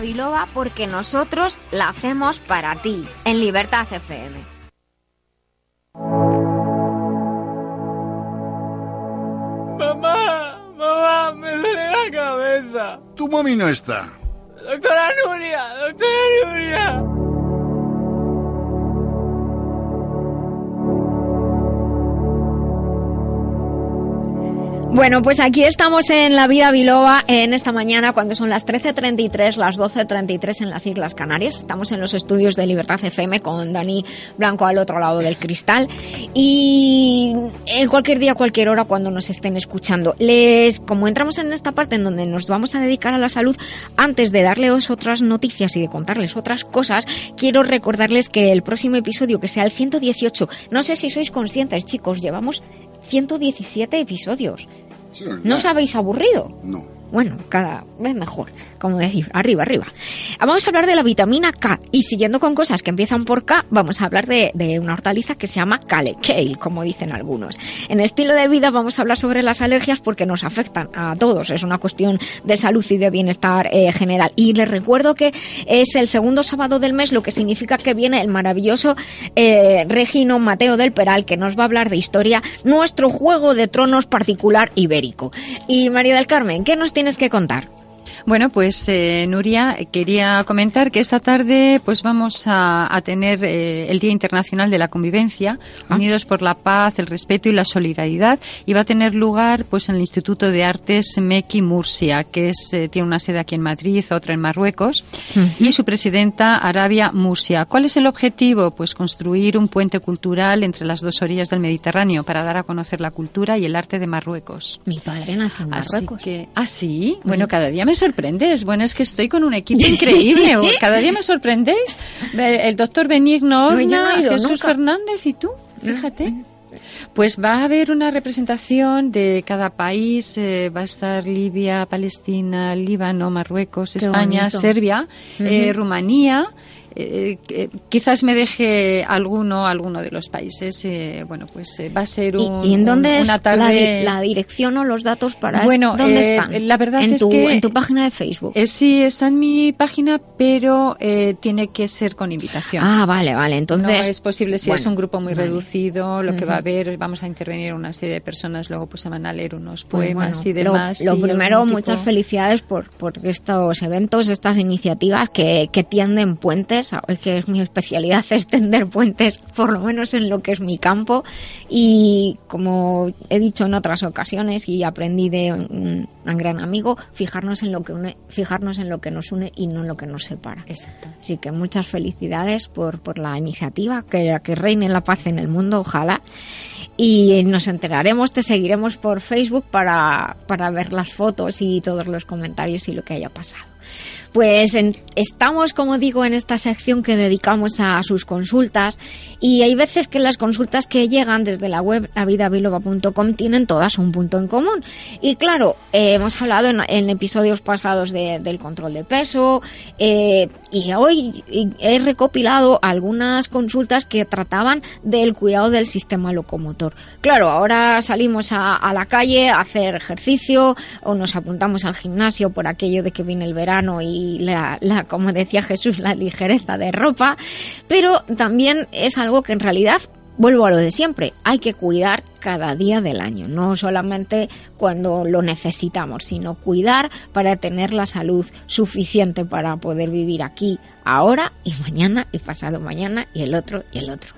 Biloba porque nosotros la hacemos para ti, en Libertad FM. Mamá, mamá, me duele la cabeza. Tu mami no está. Doctora Nuria, doctora Nuria. Bueno, pues aquí estamos en La Vida Biloba en esta mañana cuando son las 13.33, las 12.33 en las Islas Canarias. Estamos en los estudios de Libertad FM con Dani Blanco al otro lado del cristal y en cualquier día, cualquier hora cuando nos estén escuchando. Les, como entramos en esta parte en donde nos vamos a dedicar a la salud, antes de darles otras noticias y de contarles otras cosas, quiero recordarles que el próximo episodio, que sea el 118, no sé si sois conscientes chicos, llevamos 117 episodios. ¿No os habéis aburrido? No. Bueno, cada vez mejor, como decir, arriba, arriba. Vamos a hablar de la vitamina K y siguiendo con cosas que empiezan por K, vamos a hablar de, una hortaliza que se llama Kale Kale, como dicen algunos. En estilo de vida vamos a hablar sobre las alergias porque nos afectan a todos, es una cuestión de salud y de bienestar eh, general. Y les recuerdo que es el segundo sábado del mes, lo que significa que viene el maravilloso eh, Regino Mateo del Peral, que nos va a hablar de historia, nuestro juego de tronos particular ibérico. Y María del Carmen, ¿qué nos tienes que contar? Bueno, pues eh, Nuria, quería comentar que esta tarde pues vamos a, a tener eh, el Día Internacional de la Convivencia, Unidos por la Paz, el Respeto y la Solidaridad, y va a tener lugar pues en el Instituto de Artes Meki Murcia, que es, eh, tiene una sede aquí en Madrid, otra en Marruecos, y su presidenta Arabia Murcia. ¿Cuál es el objetivo? Pues construir un puente cultural entre las dos orillas del Mediterráneo para dar a conocer la cultura y el arte de Marruecos. Mi padre nació en Así Marruecos. que, ¿ah, sí? Bueno, cada día me sorprendes. Bueno, es que estoy con un equipo increíble. Cada día me sorprendéis. El, doctor Benigno no ido Jesús nunca. Fernández y tú, fíjate. Pues va a haber una representación de cada país. eh, va a estar Libia, Palestina, Líbano, Marruecos, Qué España, bonito. Serbia, eh. Rumanía. Eh, eh, quizás me deje alguno, alguno de los países. eh, bueno, pues eh, va a ser ¿Y, un, y en dónde un- es una la, tarde. di- la dirección o los datos para Bueno, dónde están? la verdad en es tu, que- en tu página de Facebook. Eh, sí, está en mi página, pero eh, tiene que ser con invitación. Ah, vale, vale. Entonces no es posible si es un grupo muy vale. reducido, lo que va a haber, vamos a intervenir una serie de personas, luego pues se van a leer unos Pues poemas bueno, y demás. Lo, lo y primero, muchas tipo- felicidades por, por estos eventos, estas iniciativas que, que tienden puentes. Sabes que es mi especialidad es tender puentes, por lo menos en lo que es mi campo. Y como he dicho en otras ocasiones y aprendí de un, un gran amigo, fijarnos en lo que une, fijarnos en lo que nos une y no en lo que nos separa. Exacto. Así que muchas felicidades por, por la iniciativa, que, que reine la paz en el mundo, ojalá. Y nos enteraremos, te seguiremos por Facebook para, para ver las fotos y todos los comentarios y lo que haya pasado. Pues en- estamos, como digo, en esta sección que dedicamos a sus consultas y hay veces que las consultas que llegan desde la web avidabiloba.com tienen todas un punto en común. Y claro, eh, hemos hablado en, episodios pasados de- del control de peso eh, y hoy he recopilado algunas consultas que trataban del cuidado del sistema locomotor. Claro, ahora salimos a, la calle a hacer ejercicio o nos apuntamos al gimnasio por aquello de que viene el verano y la, como decía Jesús, la ligereza de ropa, pero también es algo que en realidad Vuelvo a lo de siempre, hay que cuidar cada día del año, no solamente cuando lo necesitamos, sino cuidar para tener la salud suficiente para poder vivir aquí, ahora y mañana y pasado mañana y el otro y el otro.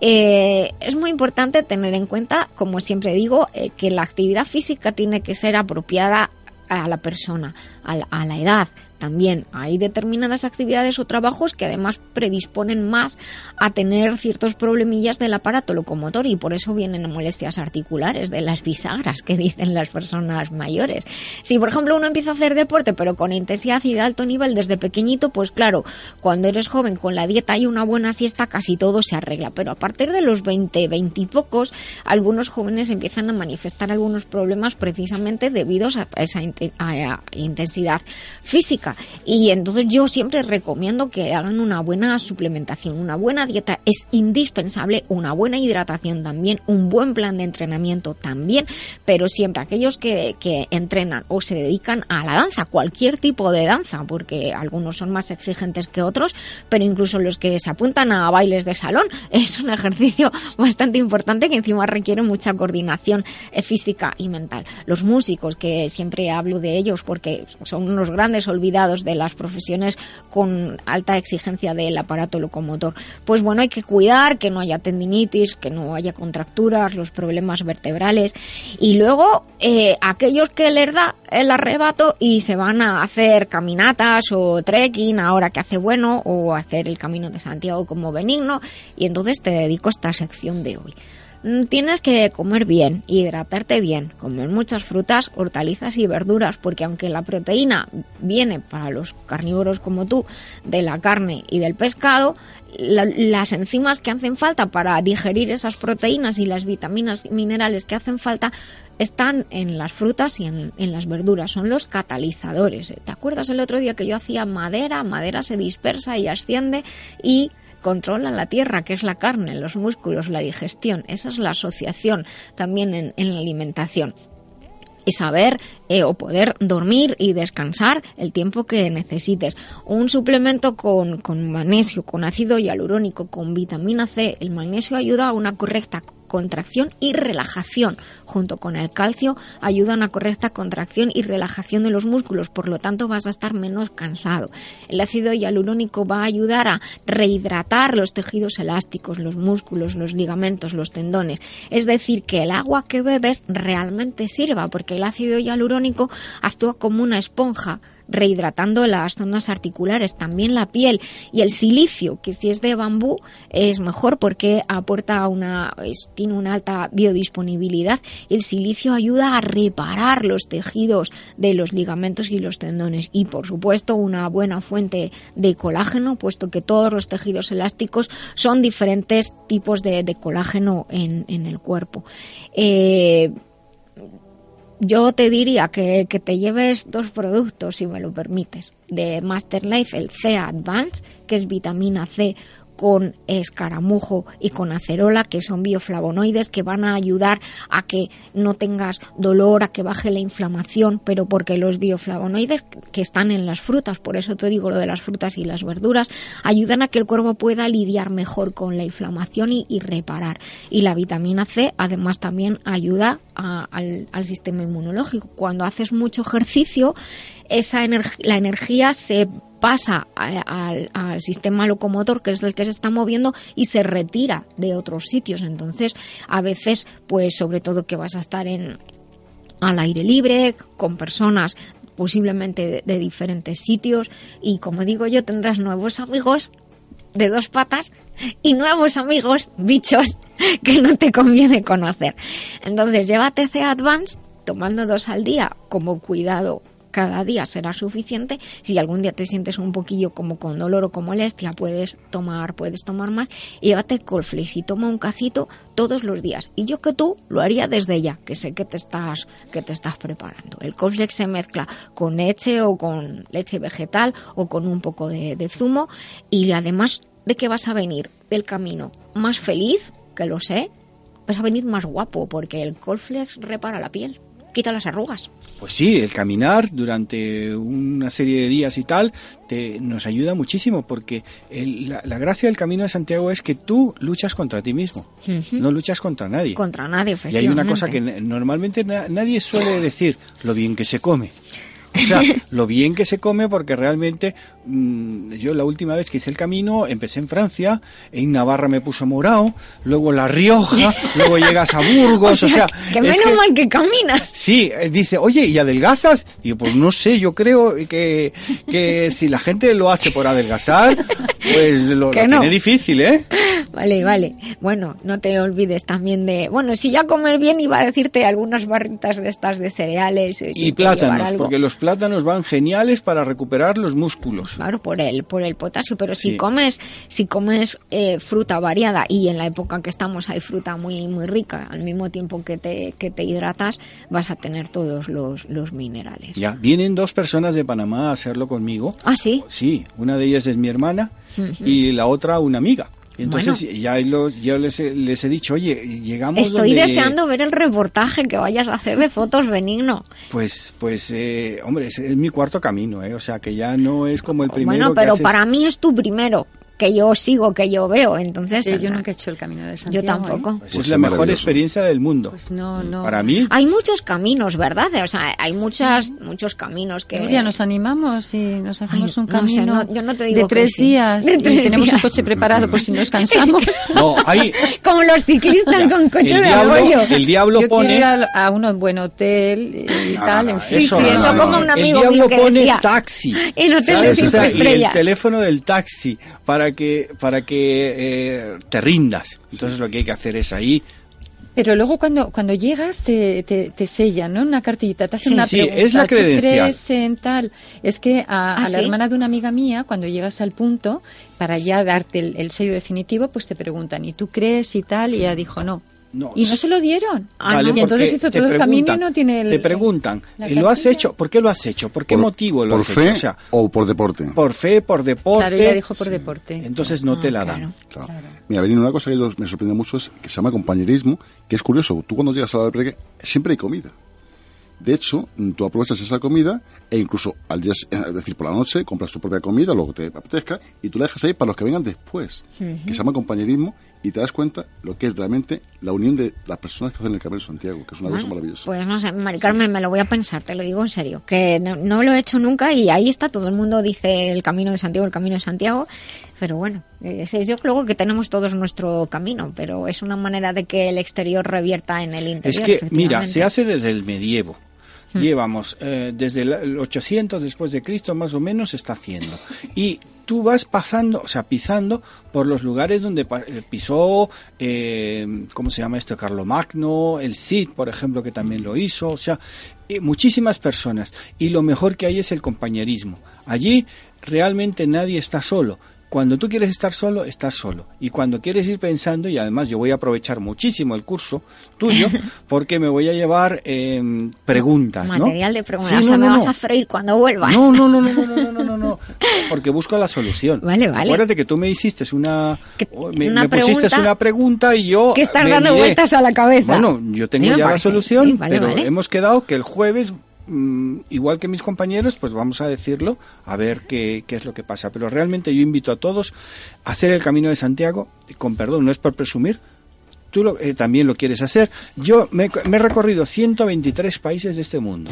Eh, es muy importante tener en cuenta, como siempre digo, eh, que la actividad física tiene que ser apropiada a la persona, a la, a la edad. También hay determinadas actividades o trabajos que además predisponen más a tener ciertos problemillas del aparato locomotor y por eso vienen molestias articulares de las bisagras que dicen las personas mayores. Si por ejemplo uno empieza a hacer deporte pero con intensidad y de alto nivel desde pequeñito, pues claro, cuando eres joven con la dieta y una buena siesta casi todo se arregla, pero a partir de los 20, 20 y pocos, algunos jóvenes empiezan a manifestar algunos problemas precisamente debido a esa intensidad física. Y entonces yo siempre recomiendo que hagan una buena suplementación, una buena dieta es indispensable, una buena hidratación también, un buen plan de entrenamiento también, pero siempre aquellos que, que entrenan o se dedican a la danza, cualquier tipo de danza, porque algunos son más exigentes que otros, pero incluso los que se apuntan a bailes de salón, es un ejercicio bastante importante que encima requiere mucha coordinación eh, física y mental. Los músicos, que siempre hablo de ellos porque son unos grandes olvidados de las profesiones con alta exigencia del aparato locomotor, pues bueno, hay que cuidar que no haya tendinitis, que no haya contracturas, los problemas vertebrales. Y luego eh, aquellos que les da el arrebato y se van a hacer caminatas o trekking ahora que hace bueno o hacer el camino de Santiago como benigno. Y entonces te dedico a esta sección de hoy. Mm, Tienes que comer bien, hidratarte bien, comer muchas frutas, hortalizas y verduras, porque aunque la proteína viene para los carnívoros como tú de la carne y del pescado, la- las enzimas que hacen falta para digerir esas proteínas y las vitaminas y minerales que hacen falta están en las frutas y en, en las verduras, son los catalizadores. ¿Te acuerdas el otro día que yo hacía madera? Madera se dispersa y asciende y controla la tierra, que es la carne, los músculos, la digestión. Esa es la asociación también en, la alimentación. Y saber eh, o poder dormir y descansar el tiempo que necesites. Un suplemento con, con magnesio, con ácido hialurónico, con vitamina C. El magnesio ayuda a una correcta contracción y relajación. Junto con el calcio ayuda a una correcta contracción y relajación de los músculos, por lo tanto vas a estar menos cansado. El ácido hialurónico va a ayudar a rehidratar los tejidos elásticos, los músculos, los ligamentos, los tendones. Es decir, que el agua que bebes realmente sirva, porque el ácido hialurónico actúa como una esponja rehidratando las zonas articulares, también la piel. Y el silicio, que si es de bambú es mejor porque aporta una es- tiene una alta biodisponibilidad. El silicio ayuda a reparar los tejidos de los ligamentos y los tendones. Y por supuesto una buena fuente de colágeno, puesto que todos los tejidos elásticos son diferentes tipos de, de colágeno en, en el cuerpo. Eh, yo te diría que, que te lleves dos productos, si me lo permites, de Master Life, el C Advance, que es vitamina C con escaramujo y con acerola, que son bioflavonoides que van a ayudar a que no tengas dolor, a que baje la inflamación, pero porque los bioflavonoides que están en las frutas, por eso te digo lo de las frutas y las verduras, ayudan a que el cuerpo pueda lidiar mejor con la inflamación y, reparar. Y la vitamina C además también ayuda al, sistema inmunológico. Cuando haces mucho ejercicio, esa la energía se pasa al sistema locomotor, que es el que se está moviendo, y se retira de otros sitios. Entonces, a veces, pues sobre todo que vas a estar en al aire libre, con personas posiblemente de, de diferentes sitios, y como digo yo, tendrás nuevos amigos de dos patas y nuevos amigos, bichos, que no te conviene conocer. Entonces, llévate C Advance tomando dos al día como cuidado cada día será suficiente. Si algún día te sientes un poquillo como con dolor o con molestia, puedes tomar, puedes tomar más. Y llévate Colflex y toma un cacito todos los días. Y yo que tú lo haría desde ya, que sé que te estás, que te estás preparando. El Colflex se mezcla con leche o con leche vegetal o con un poco de, de zumo. Y además de que vas a venir del camino más feliz, que lo sé, vas a venir más guapo, porque el Colflex repara la piel, quita las arrugas. Pues sí, el caminar durante una serie de días y tal te, nos ayuda muchísimo porque el- la, la gracia del Camino de Santiago es que tú luchas contra ti mismo, no luchas contra nadie. Contra nadie, y hay una cosa que normalmente na- nadie suele decir, lo bien que se come. O sea, lo bien que se come porque realmente mm, yo la última vez que hice el camino empecé en Francia, en Navarra me puso morado, luego La Rioja, luego llegas a Burgos, o sea, que menos que- mal que caminas. Sí, eh, dice, oye, ¿y adelgazas? Digo, pues no sé, yo creo que, que si la gente lo hace por adelgazar, pues lo, lo no. tiene difícil, ¿eh? Vale, vale. Bueno, no te olvides también de... Bueno, si ya comer bien iba a decirte algunas barritas de estas de cereales. eh, Y plátanos, porque los plátanos van geniales para recuperar los músculos. Claro, por el, por el potasio, pero si Sí. comes, si comes eh, fruta variada y en la época que estamos hay fruta muy, muy rica, al mismo tiempo que te, que te hidratas, vas a tener todos los, los minerales. Ya, vienen dos personas de Panamá a hacerlo conmigo. Ah, sí. Sí, una de ellas es mi hermana y la otra una amiga. Entonces Bueno. ya los, yo les, he- les he dicho, oye, llegamos Estoy donde- deseando ver el reportaje que vayas a hacer de fotos benigno. Pues, pues, eh, hombre, es, es mi cuarto camino, ¿eh? O sea, que ya no es como el primero Bueno, que pero haces- para mí es tu primero, que yo sigo, que yo veo, entonces... Eh, yo nunca he hecho el camino de Yo Santiago. tampoco. ¿eh? Pues es la mejor experiencia del mundo. Pues no, no. Para mí, Hay muchos caminos, ¿verdad? O sea, hay muchas, muchos caminos que... Nuria, nos animamos y nos hacemos un no sé, camino no- yo no te digo de tres sí. días De y tres tenemos días. un coche preparado por si nos cansamos. no, hay, Como los ciclistas con coche de diablo, apoyo. el diablo Yo pone... ir a, a un buen hotel y No, tal. no, en no, fin. Sí, sí, eso como un amigo el diablo mío que pone decía, taxi. "En hotel de cinco O sea, y estrellas". el teléfono del taxi para que para que eh, te rindas. Entonces lo que hay que hacer es ahí. Pero luego cuando, cuando llegas te, te, te sellan, ¿no? Una cartillita, te hacen Sí, una sí, pregunta. es la ¿tú credencial. crees en tal? Es que a, ¿Ah, a la sí? hermana de una amiga mía, cuando llegas al punto, para ya darte el, el sello definitivo, pues te preguntan, ¿y tú crees y tal? Y ella dijo no. No. Y no se lo dieron. Vale, y entonces te todo el camino no tiene el... Te preguntan, la ¿lo has hecho? ¿Por qué lo has hecho? ¿Por qué Por- motivo lo ¿Por has fe hecho? O sea, o por deporte? por fe, por deporte. Claro, ella dijo por deporte. Entonces no te la dan. Claro. Mira, Benigno, una cosa que me sorprende mucho es que se llama compañerismo, que es curioso. Tú cuando llegas a la albergue siempre hay comida. De hecho, tú aprovechas esa comida e incluso al día, es decir, por la noche compras tu propia comida, lo que te apetezca, y tú la dejas ahí para los que vengan después, que se llama compañerismo, y te das cuenta lo que es realmente la unión de las personas que hacen el Camino de Santiago, que es una cosa Bueno, maravillosa. Pues no sé, Mari Carmen, me lo voy a pensar, te lo digo en serio, que no, no lo he hecho nunca y ahí está, todo el mundo dice el camino de Santiago, el camino de Santiago, pero bueno, es yo creo que tenemos todos nuestro camino, pero es una manera de que el exterior revierta en el Es interior. que, mira, se hace desde el medievo. Mm. Llevamos eh, desde el- el 800 después de Cristo más o menos se está haciendo. Y tú vas pasando, o sea, pisando por los lugares donde eh, pisó, eh, ¿cómo se llama esto? Carlomagno, el Cid, por ejemplo, que también lo hizo, o sea, eh, muchísimas personas. Y lo mejor que hay es el compañerismo. Allí realmente nadie está solo. Cuando tú quieres estar solo, estás solo. Y cuando quieres ir pensando, y además yo voy a aprovechar muchísimo el curso tuyo, porque me voy a llevar eh, preguntas. Material de preguntas. O sea, me vas a freír cuando vuelvas. No, no, no, no, no, no, no, no, Porque busco la solución. Vale, vale. Acuérdate que tú me hiciste una. Me, una me pusiste una pregunta y yo. Que estás dando vueltas a la cabeza. Bueno, yo tengo ya la solución, pero hemos quedado que el jueves mm, igual que mis compañeros, pues vamos a decirlo, a ver qué, es lo que pasa. Pero realmente yo invito a todos a hacer el Camino de Santiago, con perdón, no es por presumir, tú lo- eh, también lo quieres hacer. Yo me, me he recorrido 123 países de este mundo.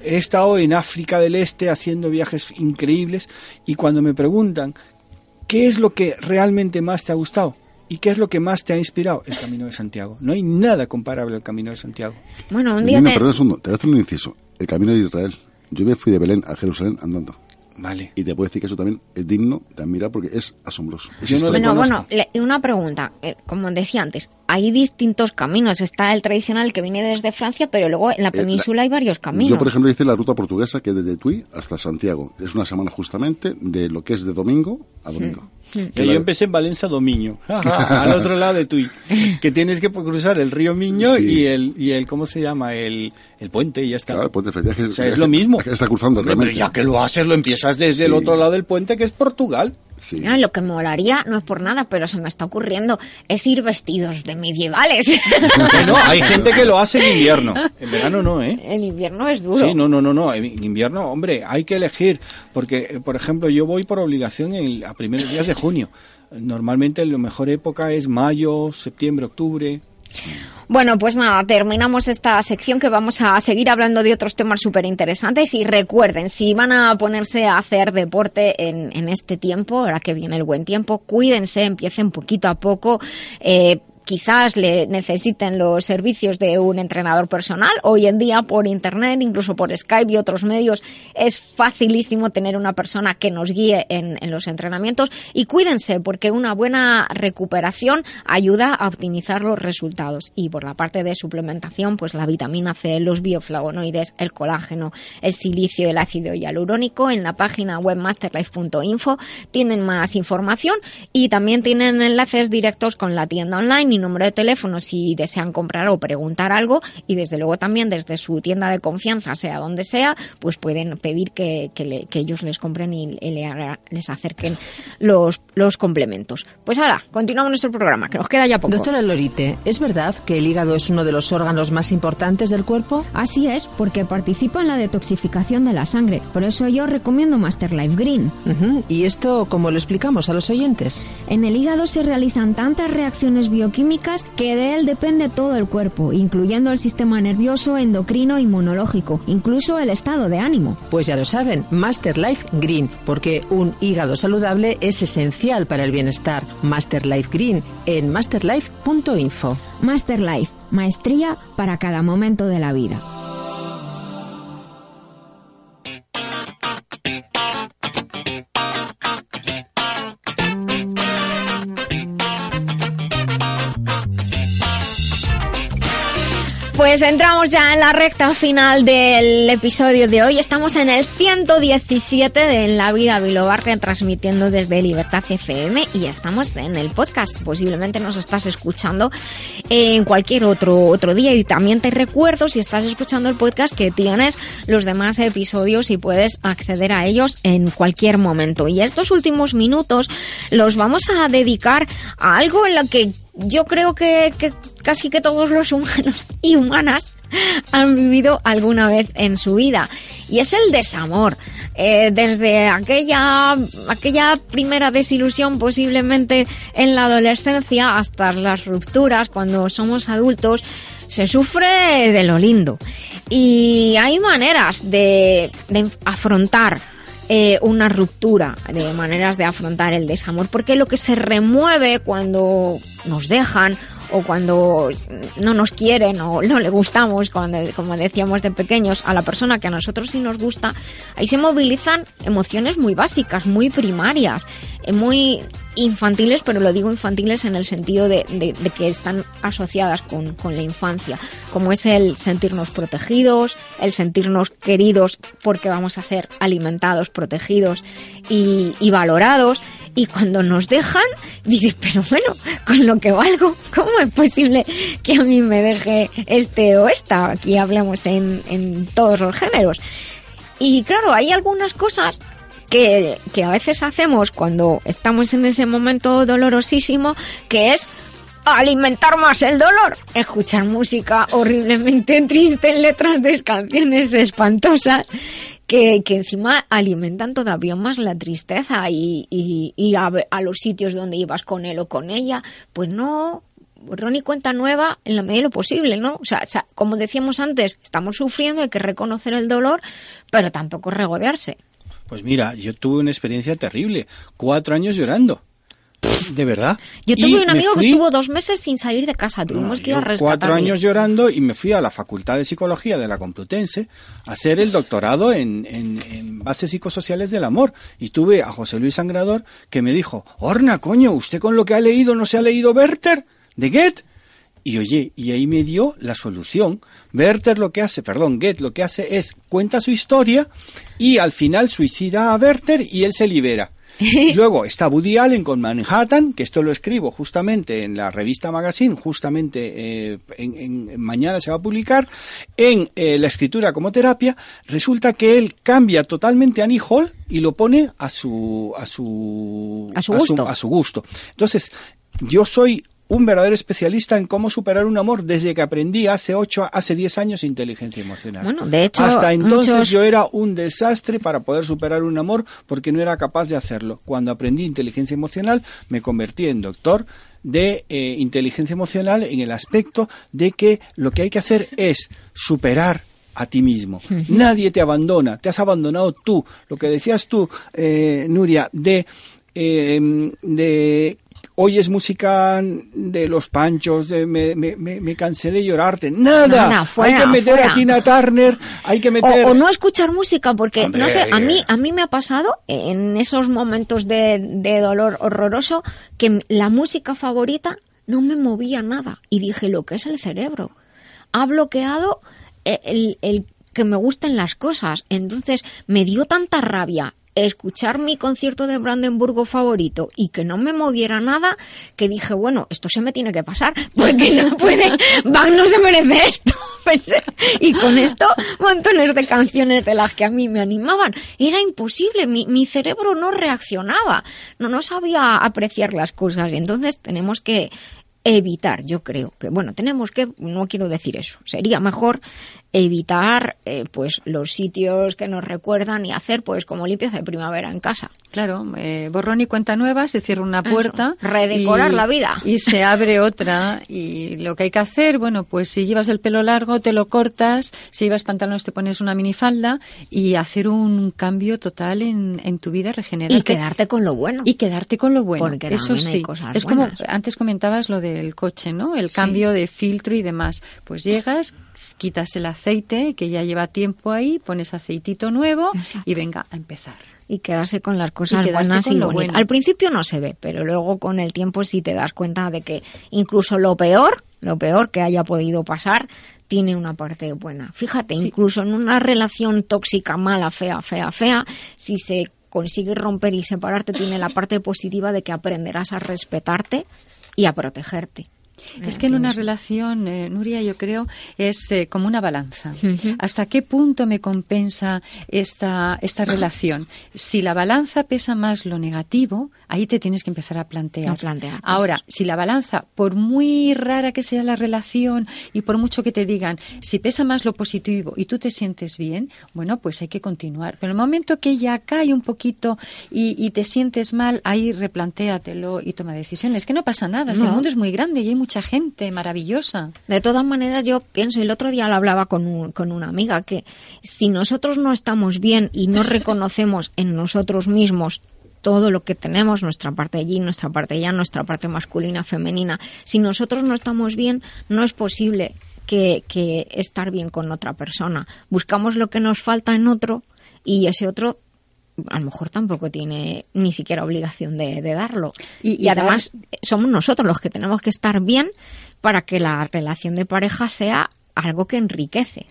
He estado en África del Este haciendo viajes increíbles y cuando me preguntan qué es lo que realmente más te ha gustado y qué es lo que más te ha inspirado, el Camino de Santiago. No hay nada comparable al Camino de Santiago. Bueno, un día Benigno, te... perdón un segundo, te voy a hacer un inciso. El Camino de Israel. Yo me fui de Belén a Jerusalén andando. Vale. Y te puedo decir que eso también es digno de admirar porque es asombroso. Es no. Bueno, bueno, le- una pregunta, eh, como decía antes, hay distintos caminos, está el tradicional que viene desde Francia, pero luego en la península hay varios caminos. Yo, por ejemplo, hice la ruta portuguesa que es desde Tui hasta Santiago. Es una semana justamente de lo que es de domingo a domingo. Ya yo empecé en Valencia Domiño, al otro lado de Tui, que tienes que cruzar el río Miño Sí. y el y el cómo se llama el, el puente y ya está. Claro, el puente Federal, que- o sea, es que- lo mismo. que está cruzando Hombre, pero ya que lo haces, lo empiezas desde el otro lado del puente, que es Portugal. Sí. Ah, lo que molaría, no es por nada, pero se me está ocurriendo, es ir vestidos de medievales. Bueno, hay gente que lo hace en invierno. En verano no, ¿eh? El invierno es duro. Sí, no, no, no, no. En invierno, hombre, hay que elegir. Porque, eh, por ejemplo, yo voy por obligación en- a primeros días de junio. Normalmente la mejor época es mayo, septiembre, octubre. Bueno, pues nada, terminamos esta sección que vamos a seguir hablando de otros temas súper interesantes y recuerden, si van a ponerse a hacer deporte en, en este tiempo, ahora que viene el buen tiempo, cuídense, empiecen poquito a poco. Eh, quizás le necesiten los servicios de un entrenador personal. Hoy en día por internet, incluso por Skype y otros medios, es facilísimo tener una persona que nos guíe en, los entrenamientos. Y cuídense, porque una buena recuperación ayuda a optimizar los resultados. Y por la parte de suplementación, pues la vitamina C, los bioflavonoides, el colágeno, el silicio, el ácido hialurónico, en la página web masterlife.info tienen más información y también tienen enlaces directos con la tienda online y número de teléfono si desean comprar o preguntar algo y desde luego también desde su tienda de confianza, sea donde sea, pues pueden pedir que, que, le- que ellos les compren y, y le haga- les acerquen los, los complementos. Pues ahora, continuamos nuestro programa, que nos queda ya poco. Doctora Lorite, ¿es verdad que el hígado es uno de los órganos más importantes del cuerpo? Así es, porque participa en la detoxificación de la sangre. Por eso yo recomiendo Master Life Green. Ujú, ¿Y esto cómo lo explicamos a los oyentes? En el hígado se realizan tantas reacciones bioquímicas que de él depende todo el cuerpo, incluyendo el sistema nervioso, endocrino, inmunológico, incluso el estado de ánimo. Pues ya lo saben, Master Life Green, porque un hígado saludable es esencial para el bienestar. Master Life Green en masterlife.info. Master Life, maestría para cada momento de la vida. Pues entramos ya en la recta final del episodio de hoy. Estamos en el 117 de la Vida Bilobar, transmitiendo desde Libertad FM y estamos en el podcast. Posiblemente nos estás escuchando en cualquier otro, otro día. Y también te recuerdo, si estás escuchando el podcast, que tienes los demás episodios y puedes acceder a ellos en cualquier momento. Y estos últimos minutos los vamos a dedicar a algo en lo que yo creo que, casi que todos los humanos y humanas han vivido alguna vez en su vida. Y es el desamor. Eh, desde aquella, aquella primera desilusión posiblemente en la adolescencia hasta las rupturas cuando somos adultos, se sufre de lo lindo. Y hay maneras de afrontar eh, una ruptura, de maneras de afrontar el desamor, porque lo que se remueve cuando nos dejan o cuando no nos quieren o no le gustamos, cuando, como decíamos de pequeños, a la persona que a nosotros sí nos gusta, ahí se movilizan emociones muy básicas, muy primarias, eh, muy infantiles, pero lo digo infantiles en el sentido de, que están asociadas con, la infancia, como es el sentirnos protegidos, el sentirnos queridos porque vamos a ser alimentados, protegidos y valorados. Y cuando nos dejan, dices, pero bueno, con lo que valgo, ¿cómo es posible que a mí me deje este o esta? Aquí hablamos en, en todos los géneros. Y claro, hay algunas cosas que, que a veces hacemos cuando estamos en ese momento dolorosísimo, que es alimentar más el dolor, escuchar música horriblemente triste en letras de canciones espantosas que, que encima alimentan todavía más la tristeza y, ir a, a los sitios donde ibas con él o con ella, pues no, Ronnie cuenta nueva en la medida de lo posible, ¿no? O sea, como decíamos antes, estamos sufriendo, hay que reconocer el dolor, pero tampoco regodearse. Pues mira, yo tuve una experiencia terrible. Cuatro años llorando. De verdad. Yo tuve un amigo que estuvo dos meses sin salir de casa, tuvimos que ir a cuatro años llorando y me fui a la Facultad de Psicología de la Complutense a hacer el doctorado en, en- en bases psicosociales del amor. Y tuve a José Luis Sangrador que me dijo, Orna, coño, ¿usted con lo que ha leído no se ha leído Werther de Goethe? Y oye, y ahí me dio la solución. Werther lo que hace, perdón, Goethe lo que hace es cuenta su historia y al final suicida a Werther y él se libera. Luego está Woody Allen con Manhattan, que esto lo escribo justamente en la revista Magazine, justamente eh, en, en- mañana se va a publicar, en eh, la escritura como terapia. Resulta que él cambia totalmente a Hall y lo pone a su, a su, A su gusto. a su gusto. Entonces, yo soy un verdadero especialista en cómo superar un amor desde que aprendí hace ocho, hace 10 años inteligencia emocional. Bueno, de hecho, hasta entonces muchos- yo era un desastre para poder superar un amor porque no era capaz de hacerlo. Cuando aprendí inteligencia emocional me convertí en doctor de eh, inteligencia emocional en el aspecto de que lo que hay que hacer es superar a ti mismo. Nadie te abandona, te has abandonado tú. Lo que decías tú, eh, Nuria, de, eh, de oyes música de los panchos, de me, me, me, me cansé de llorarte. Nada, Nada, fuera, hay que meter fuera. a Tina Turner, hay que meter... O, o no escuchar música, porque Hombre, no sé, a mí, a mí me ha pasado en esos momentos de, de dolor horroroso que la música favorita no me movía nada. Y dije, lo que es el cerebro. Ha bloqueado eh, el, el que me gusten las cosas. Entonces me dio tanta rabia escuchar mi concierto de Brandenburgo favorito y que no me moviera nada, que dije, bueno, esto se me tiene que pasar, porque no puede, Bach no se merece esto. Y con esto, montones de canciones de las que a mí me animaban. Era imposible, mi, mi cerebro no reaccionaba, no, no sabía apreciar las cosas. Y entonces tenemos que evitar, yo creo que, bueno, tenemos que, no quiero decir eso, sería mejor evitar eh, pues los sitios que nos recuerdan y hacer pues como limpieza de primavera en casa. Claro, eh, borrón y cuenta nueva, se cierra una puerta. redecorar y- la vida. Y se abre otra. Y lo que hay que hacer, bueno, pues si llevas el pelo largo, te lo cortas. Si llevas pantalones, te pones una minifalda. Y hacer un cambio total en, en tu vida, regenerarte. Y quedarte con lo bueno. Y quedarte con lo bueno. Porque Eso hay sí. cosas es buenas. como, antes comentabas lo del coche, ¿no? El Sí. cambio de filtro y demás. Pues llegas, quitas el aceite, que ya lleva tiempo ahí, pones aceitito nuevo y venga a empezar. y quedarse con las cosas Y buenas con y lo bonitas. bueno. Al principio no se ve, pero luego con el tiempo sí te das cuenta de que incluso lo peor, lo peor que haya podido pasar, tiene una parte buena. Fíjate, incluso en una relación tóxica, mala, fea, fea, fea, si se consigue romper y separarte, tiene la parte positiva de que aprenderás a respetarte y a protegerte. Es que en una relación, eh, Nuria, yo creo, es eh, como una balanza. ¿Hasta qué punto me compensa esta, esta relación? Si la balanza pesa más lo negativo, ahí te tienes que empezar a plantear. A plantear. Ahora, si la balanza, por muy rara que sea la relación y por mucho que te digan, si pesa más lo positivo y tú te sientes bien, bueno, pues hay que continuar. Pero en el momento que ya cae un poquito y, y te sientes mal, ahí replantéatelo y toma decisiones. Que no pasa nada, si el mundo es muy grande y hay mucha gente maravillosa. De todas maneras, yo pienso, el otro día lo hablaba con, un- con una amiga, que si nosotros no estamos bien y no reconocemos en nosotros mismos todo lo que tenemos, nuestra parte allí, nuestra parte allá, nuestra parte masculina, femenina, si nosotros no estamos bien, no es posible que, que estar bien con otra persona. Buscamos lo que nos falta en otro y ese otro a lo mejor tampoco tiene ni siquiera obligación de, de darlo. Y- Y, y además somos nosotros los que tenemos que estar bien para que la relación de pareja sea algo que enriquece.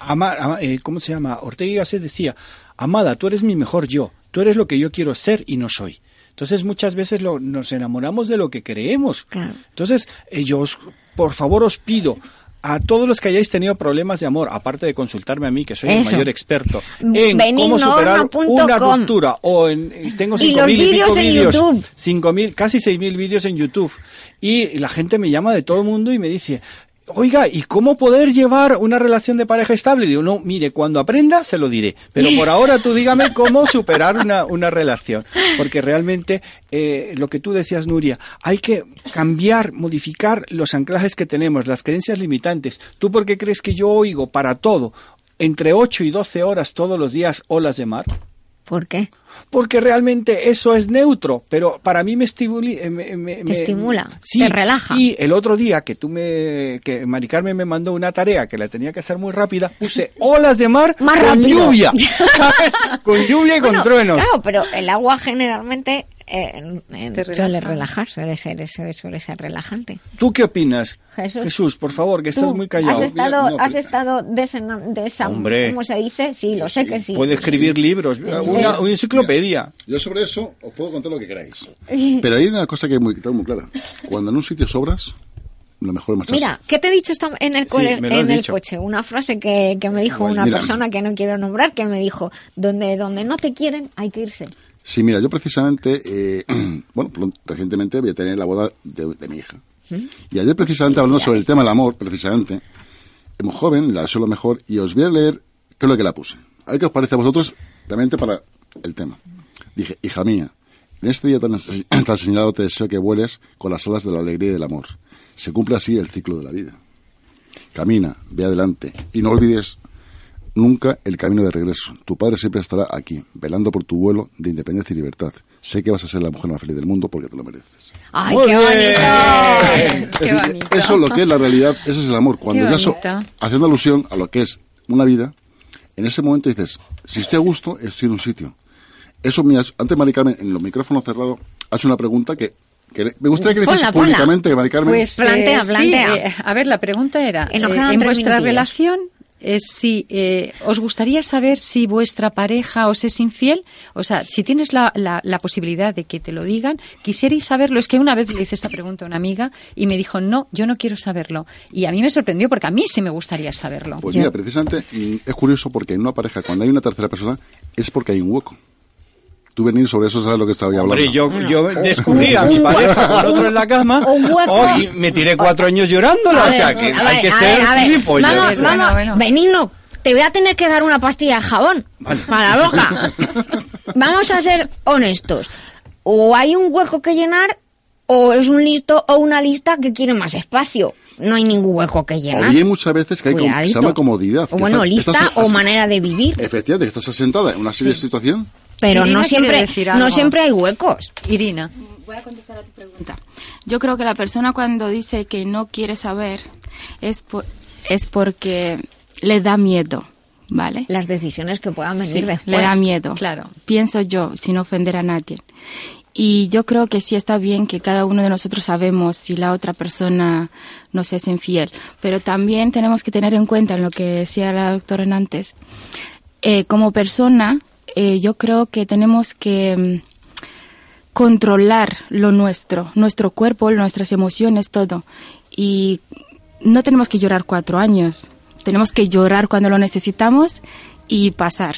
Ama- ama- eh, ¿Cómo se llama? Ortega y Gasset decía, Amada, tú eres mi mejor yo, tú eres lo que yo quiero ser y no soy. Entonces muchas veces lo- nos enamoramos de lo que creemos. Entonces eh, yo, os- por favor, os pido a todos los que hayáis tenido problemas de amor, aparte de consultarme a mí, que soy el mayor experto, en cómo superar una ruptura o en tengo Y cinco los mil y vídeos en vídeos, YouTube. cinco mil, casi seis mil vídeos en YouTube. Y la gente me llama de todo el mundo y me dice Oiga, ¿y cómo poder llevar una relación de pareja estable? Digo, no, mire, cuando aprenda se lo diré. Pero por ahora tú dígame cómo superar una, una relación. Porque realmente, eh, lo que tú decías, Nuria, hay que cambiar, modificar los anclajes que tenemos, las creencias limitantes. ¿Tú por qué crees que yo oigo para todo, entre 8 y 12 horas todos los días, olas de mar? ¿Por qué? Porque realmente eso es neutro, pero para mí me, estimuli- eh, me, me- Te me- estimula, sí, te relaja. Y el otro día que tú me, que Mari Carmen me mandó una tarea que la tenía que hacer muy rápida, puse olas de mar Más con rápido. lluvia, ¿sabes? Con lluvia y con truenos. Claro, pero el agua generalmente eh, suele relaja. relajar, suele ser, suele, suele ser relajante. ¿Tú qué opinas? Jesús. por favor, que estás muy callado. ¿Has estado, no, has estado desena- desam- Hombre. ¿cómo se dice? Sí, lo sé que sí. Puede escribir libros, una, una enciclopedia. Yo sobre eso os puedo contar lo que queráis. Pero hay una cosa que es muy, que tengo muy clara. Cuando en un sitio sobras, lo mejor es marcharse. Mira, ¿qué te he dicho esta- en el, Sí, en el dicho. coche? Una frase que, que me dijo Igual, una mira. persona que no quiero nombrar, que me dijo, donde, donde no te quieren, hay que irse. Sí, mira, yo precisamente, eh, bueno, recientemente voy a tener la boda de, de mi hija. Y ayer precisamente hablando sobre el tema del amor, precisamente, hemos joven, la deseo lo mejor, y os voy a leer qué es lo que la puse. A ver qué os parece a vosotros realmente para el tema. Dije, hija mía, En este día tan, tan señalado te deseo que vueles con las alas de la alegría y del amor. Se cumple así el ciclo de la vida. Camina, ve adelante y no olvides nunca el camino de regreso. Tu padre siempre estará aquí, velando por tu vuelo de independencia y libertad. Sé que vas a ser la mujer más feliz del mundo porque te lo mereces. ¡Ay, qué bonito! ¡Qué bonito! Eso es lo que es la realidad, ese es el amor. Cuando Qué ya so- haciendo alusión a lo que es una vida, en ese momento dices, si estoy a gusto, estoy en un sitio. Eso, mira, antes Mari Carmen, en los micrófonos cerrados, ha hecho una pregunta que, que me gustaría que le Ponla, hiciese ponla. públicamente, Mari Carmen. Pues Plantea, eh, sí, plantea. eh, a ver, la pregunta era, eh, en vuestra relación, es si eh, os gustaría saber si vuestra pareja os es infiel, o sea, si tienes la, la, la posibilidad de que te lo digan, quisierais saberlo. Es que una vez le hice esta pregunta a una amiga y me dijo, no, yo no quiero saberlo. Y a mí me sorprendió porque a mí sí me gustaría saberlo. Pues mira, precisamente mm, es curioso porque en una pareja, cuando hay una tercera persona, es porque hay un hueco. Tú venir sobre eso, sabes lo que estaba hablando. Hombre, yo, yo descubrí a mi pareja con otro en la cama oh, y me tiré cuatro años llorándola. O sea, que hay que ser gilipollas. Vamos, vamos, Benigno, te voy a tener que dar una pastilla de jabón para la boca. Vamos a ser honestos. O hay un hueco que llenar, o es un listo o una lista que quiere más espacio. No hay ningún hueco que O llenar. bien muchas veces que hay com- se llama comodidad. O bueno, estás- lista estás- o manera de vivir. Efectivamente, que estás asentada en una serie de situaciones. Pero Irina no siempre, decir no siempre hay huecos. Irina. Voy a contestar a tu pregunta. Yo creo que la persona cuando dice que no quiere saber es, por- es porque le da miedo, ¿vale? Las decisiones que puedan venir Sí, después. le da miedo. Claro. Pienso yo, sin ofender a nadie. Y yo creo que sí está bien que cada uno de nosotros sabemos si la otra persona nos es infiel. Pero también tenemos que tener en cuenta en lo que decía la doctora antes. eh, como persona, eh, yo creo que tenemos que mm, controlar lo nuestro, nuestro cuerpo, nuestras emociones, todo. Y no tenemos que llorar cuatro años. Tenemos que llorar cuando lo necesitamos y pasar.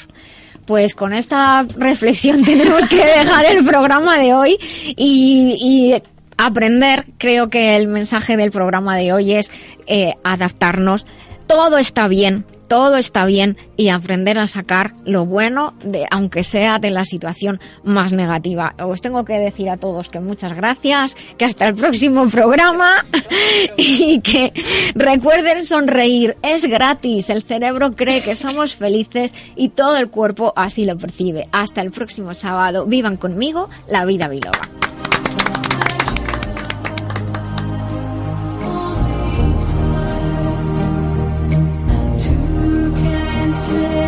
Pues con esta reflexión tenemos que dejar el programa de hoy y, aprender. Creo que el mensaje del programa de hoy es eh, adaptarnos. Todo está bien, todo está bien y aprender a sacar lo bueno, de, aunque sea de la situación más negativa. Os tengo que decir a todos que muchas gracias, que hasta el próximo programa y que recuerden sonreír. Es gratis, el cerebro cree que somos felices y todo el cuerpo así lo percibe. Hasta el próximo sábado. Vivan conmigo la vida biloba. Sẽ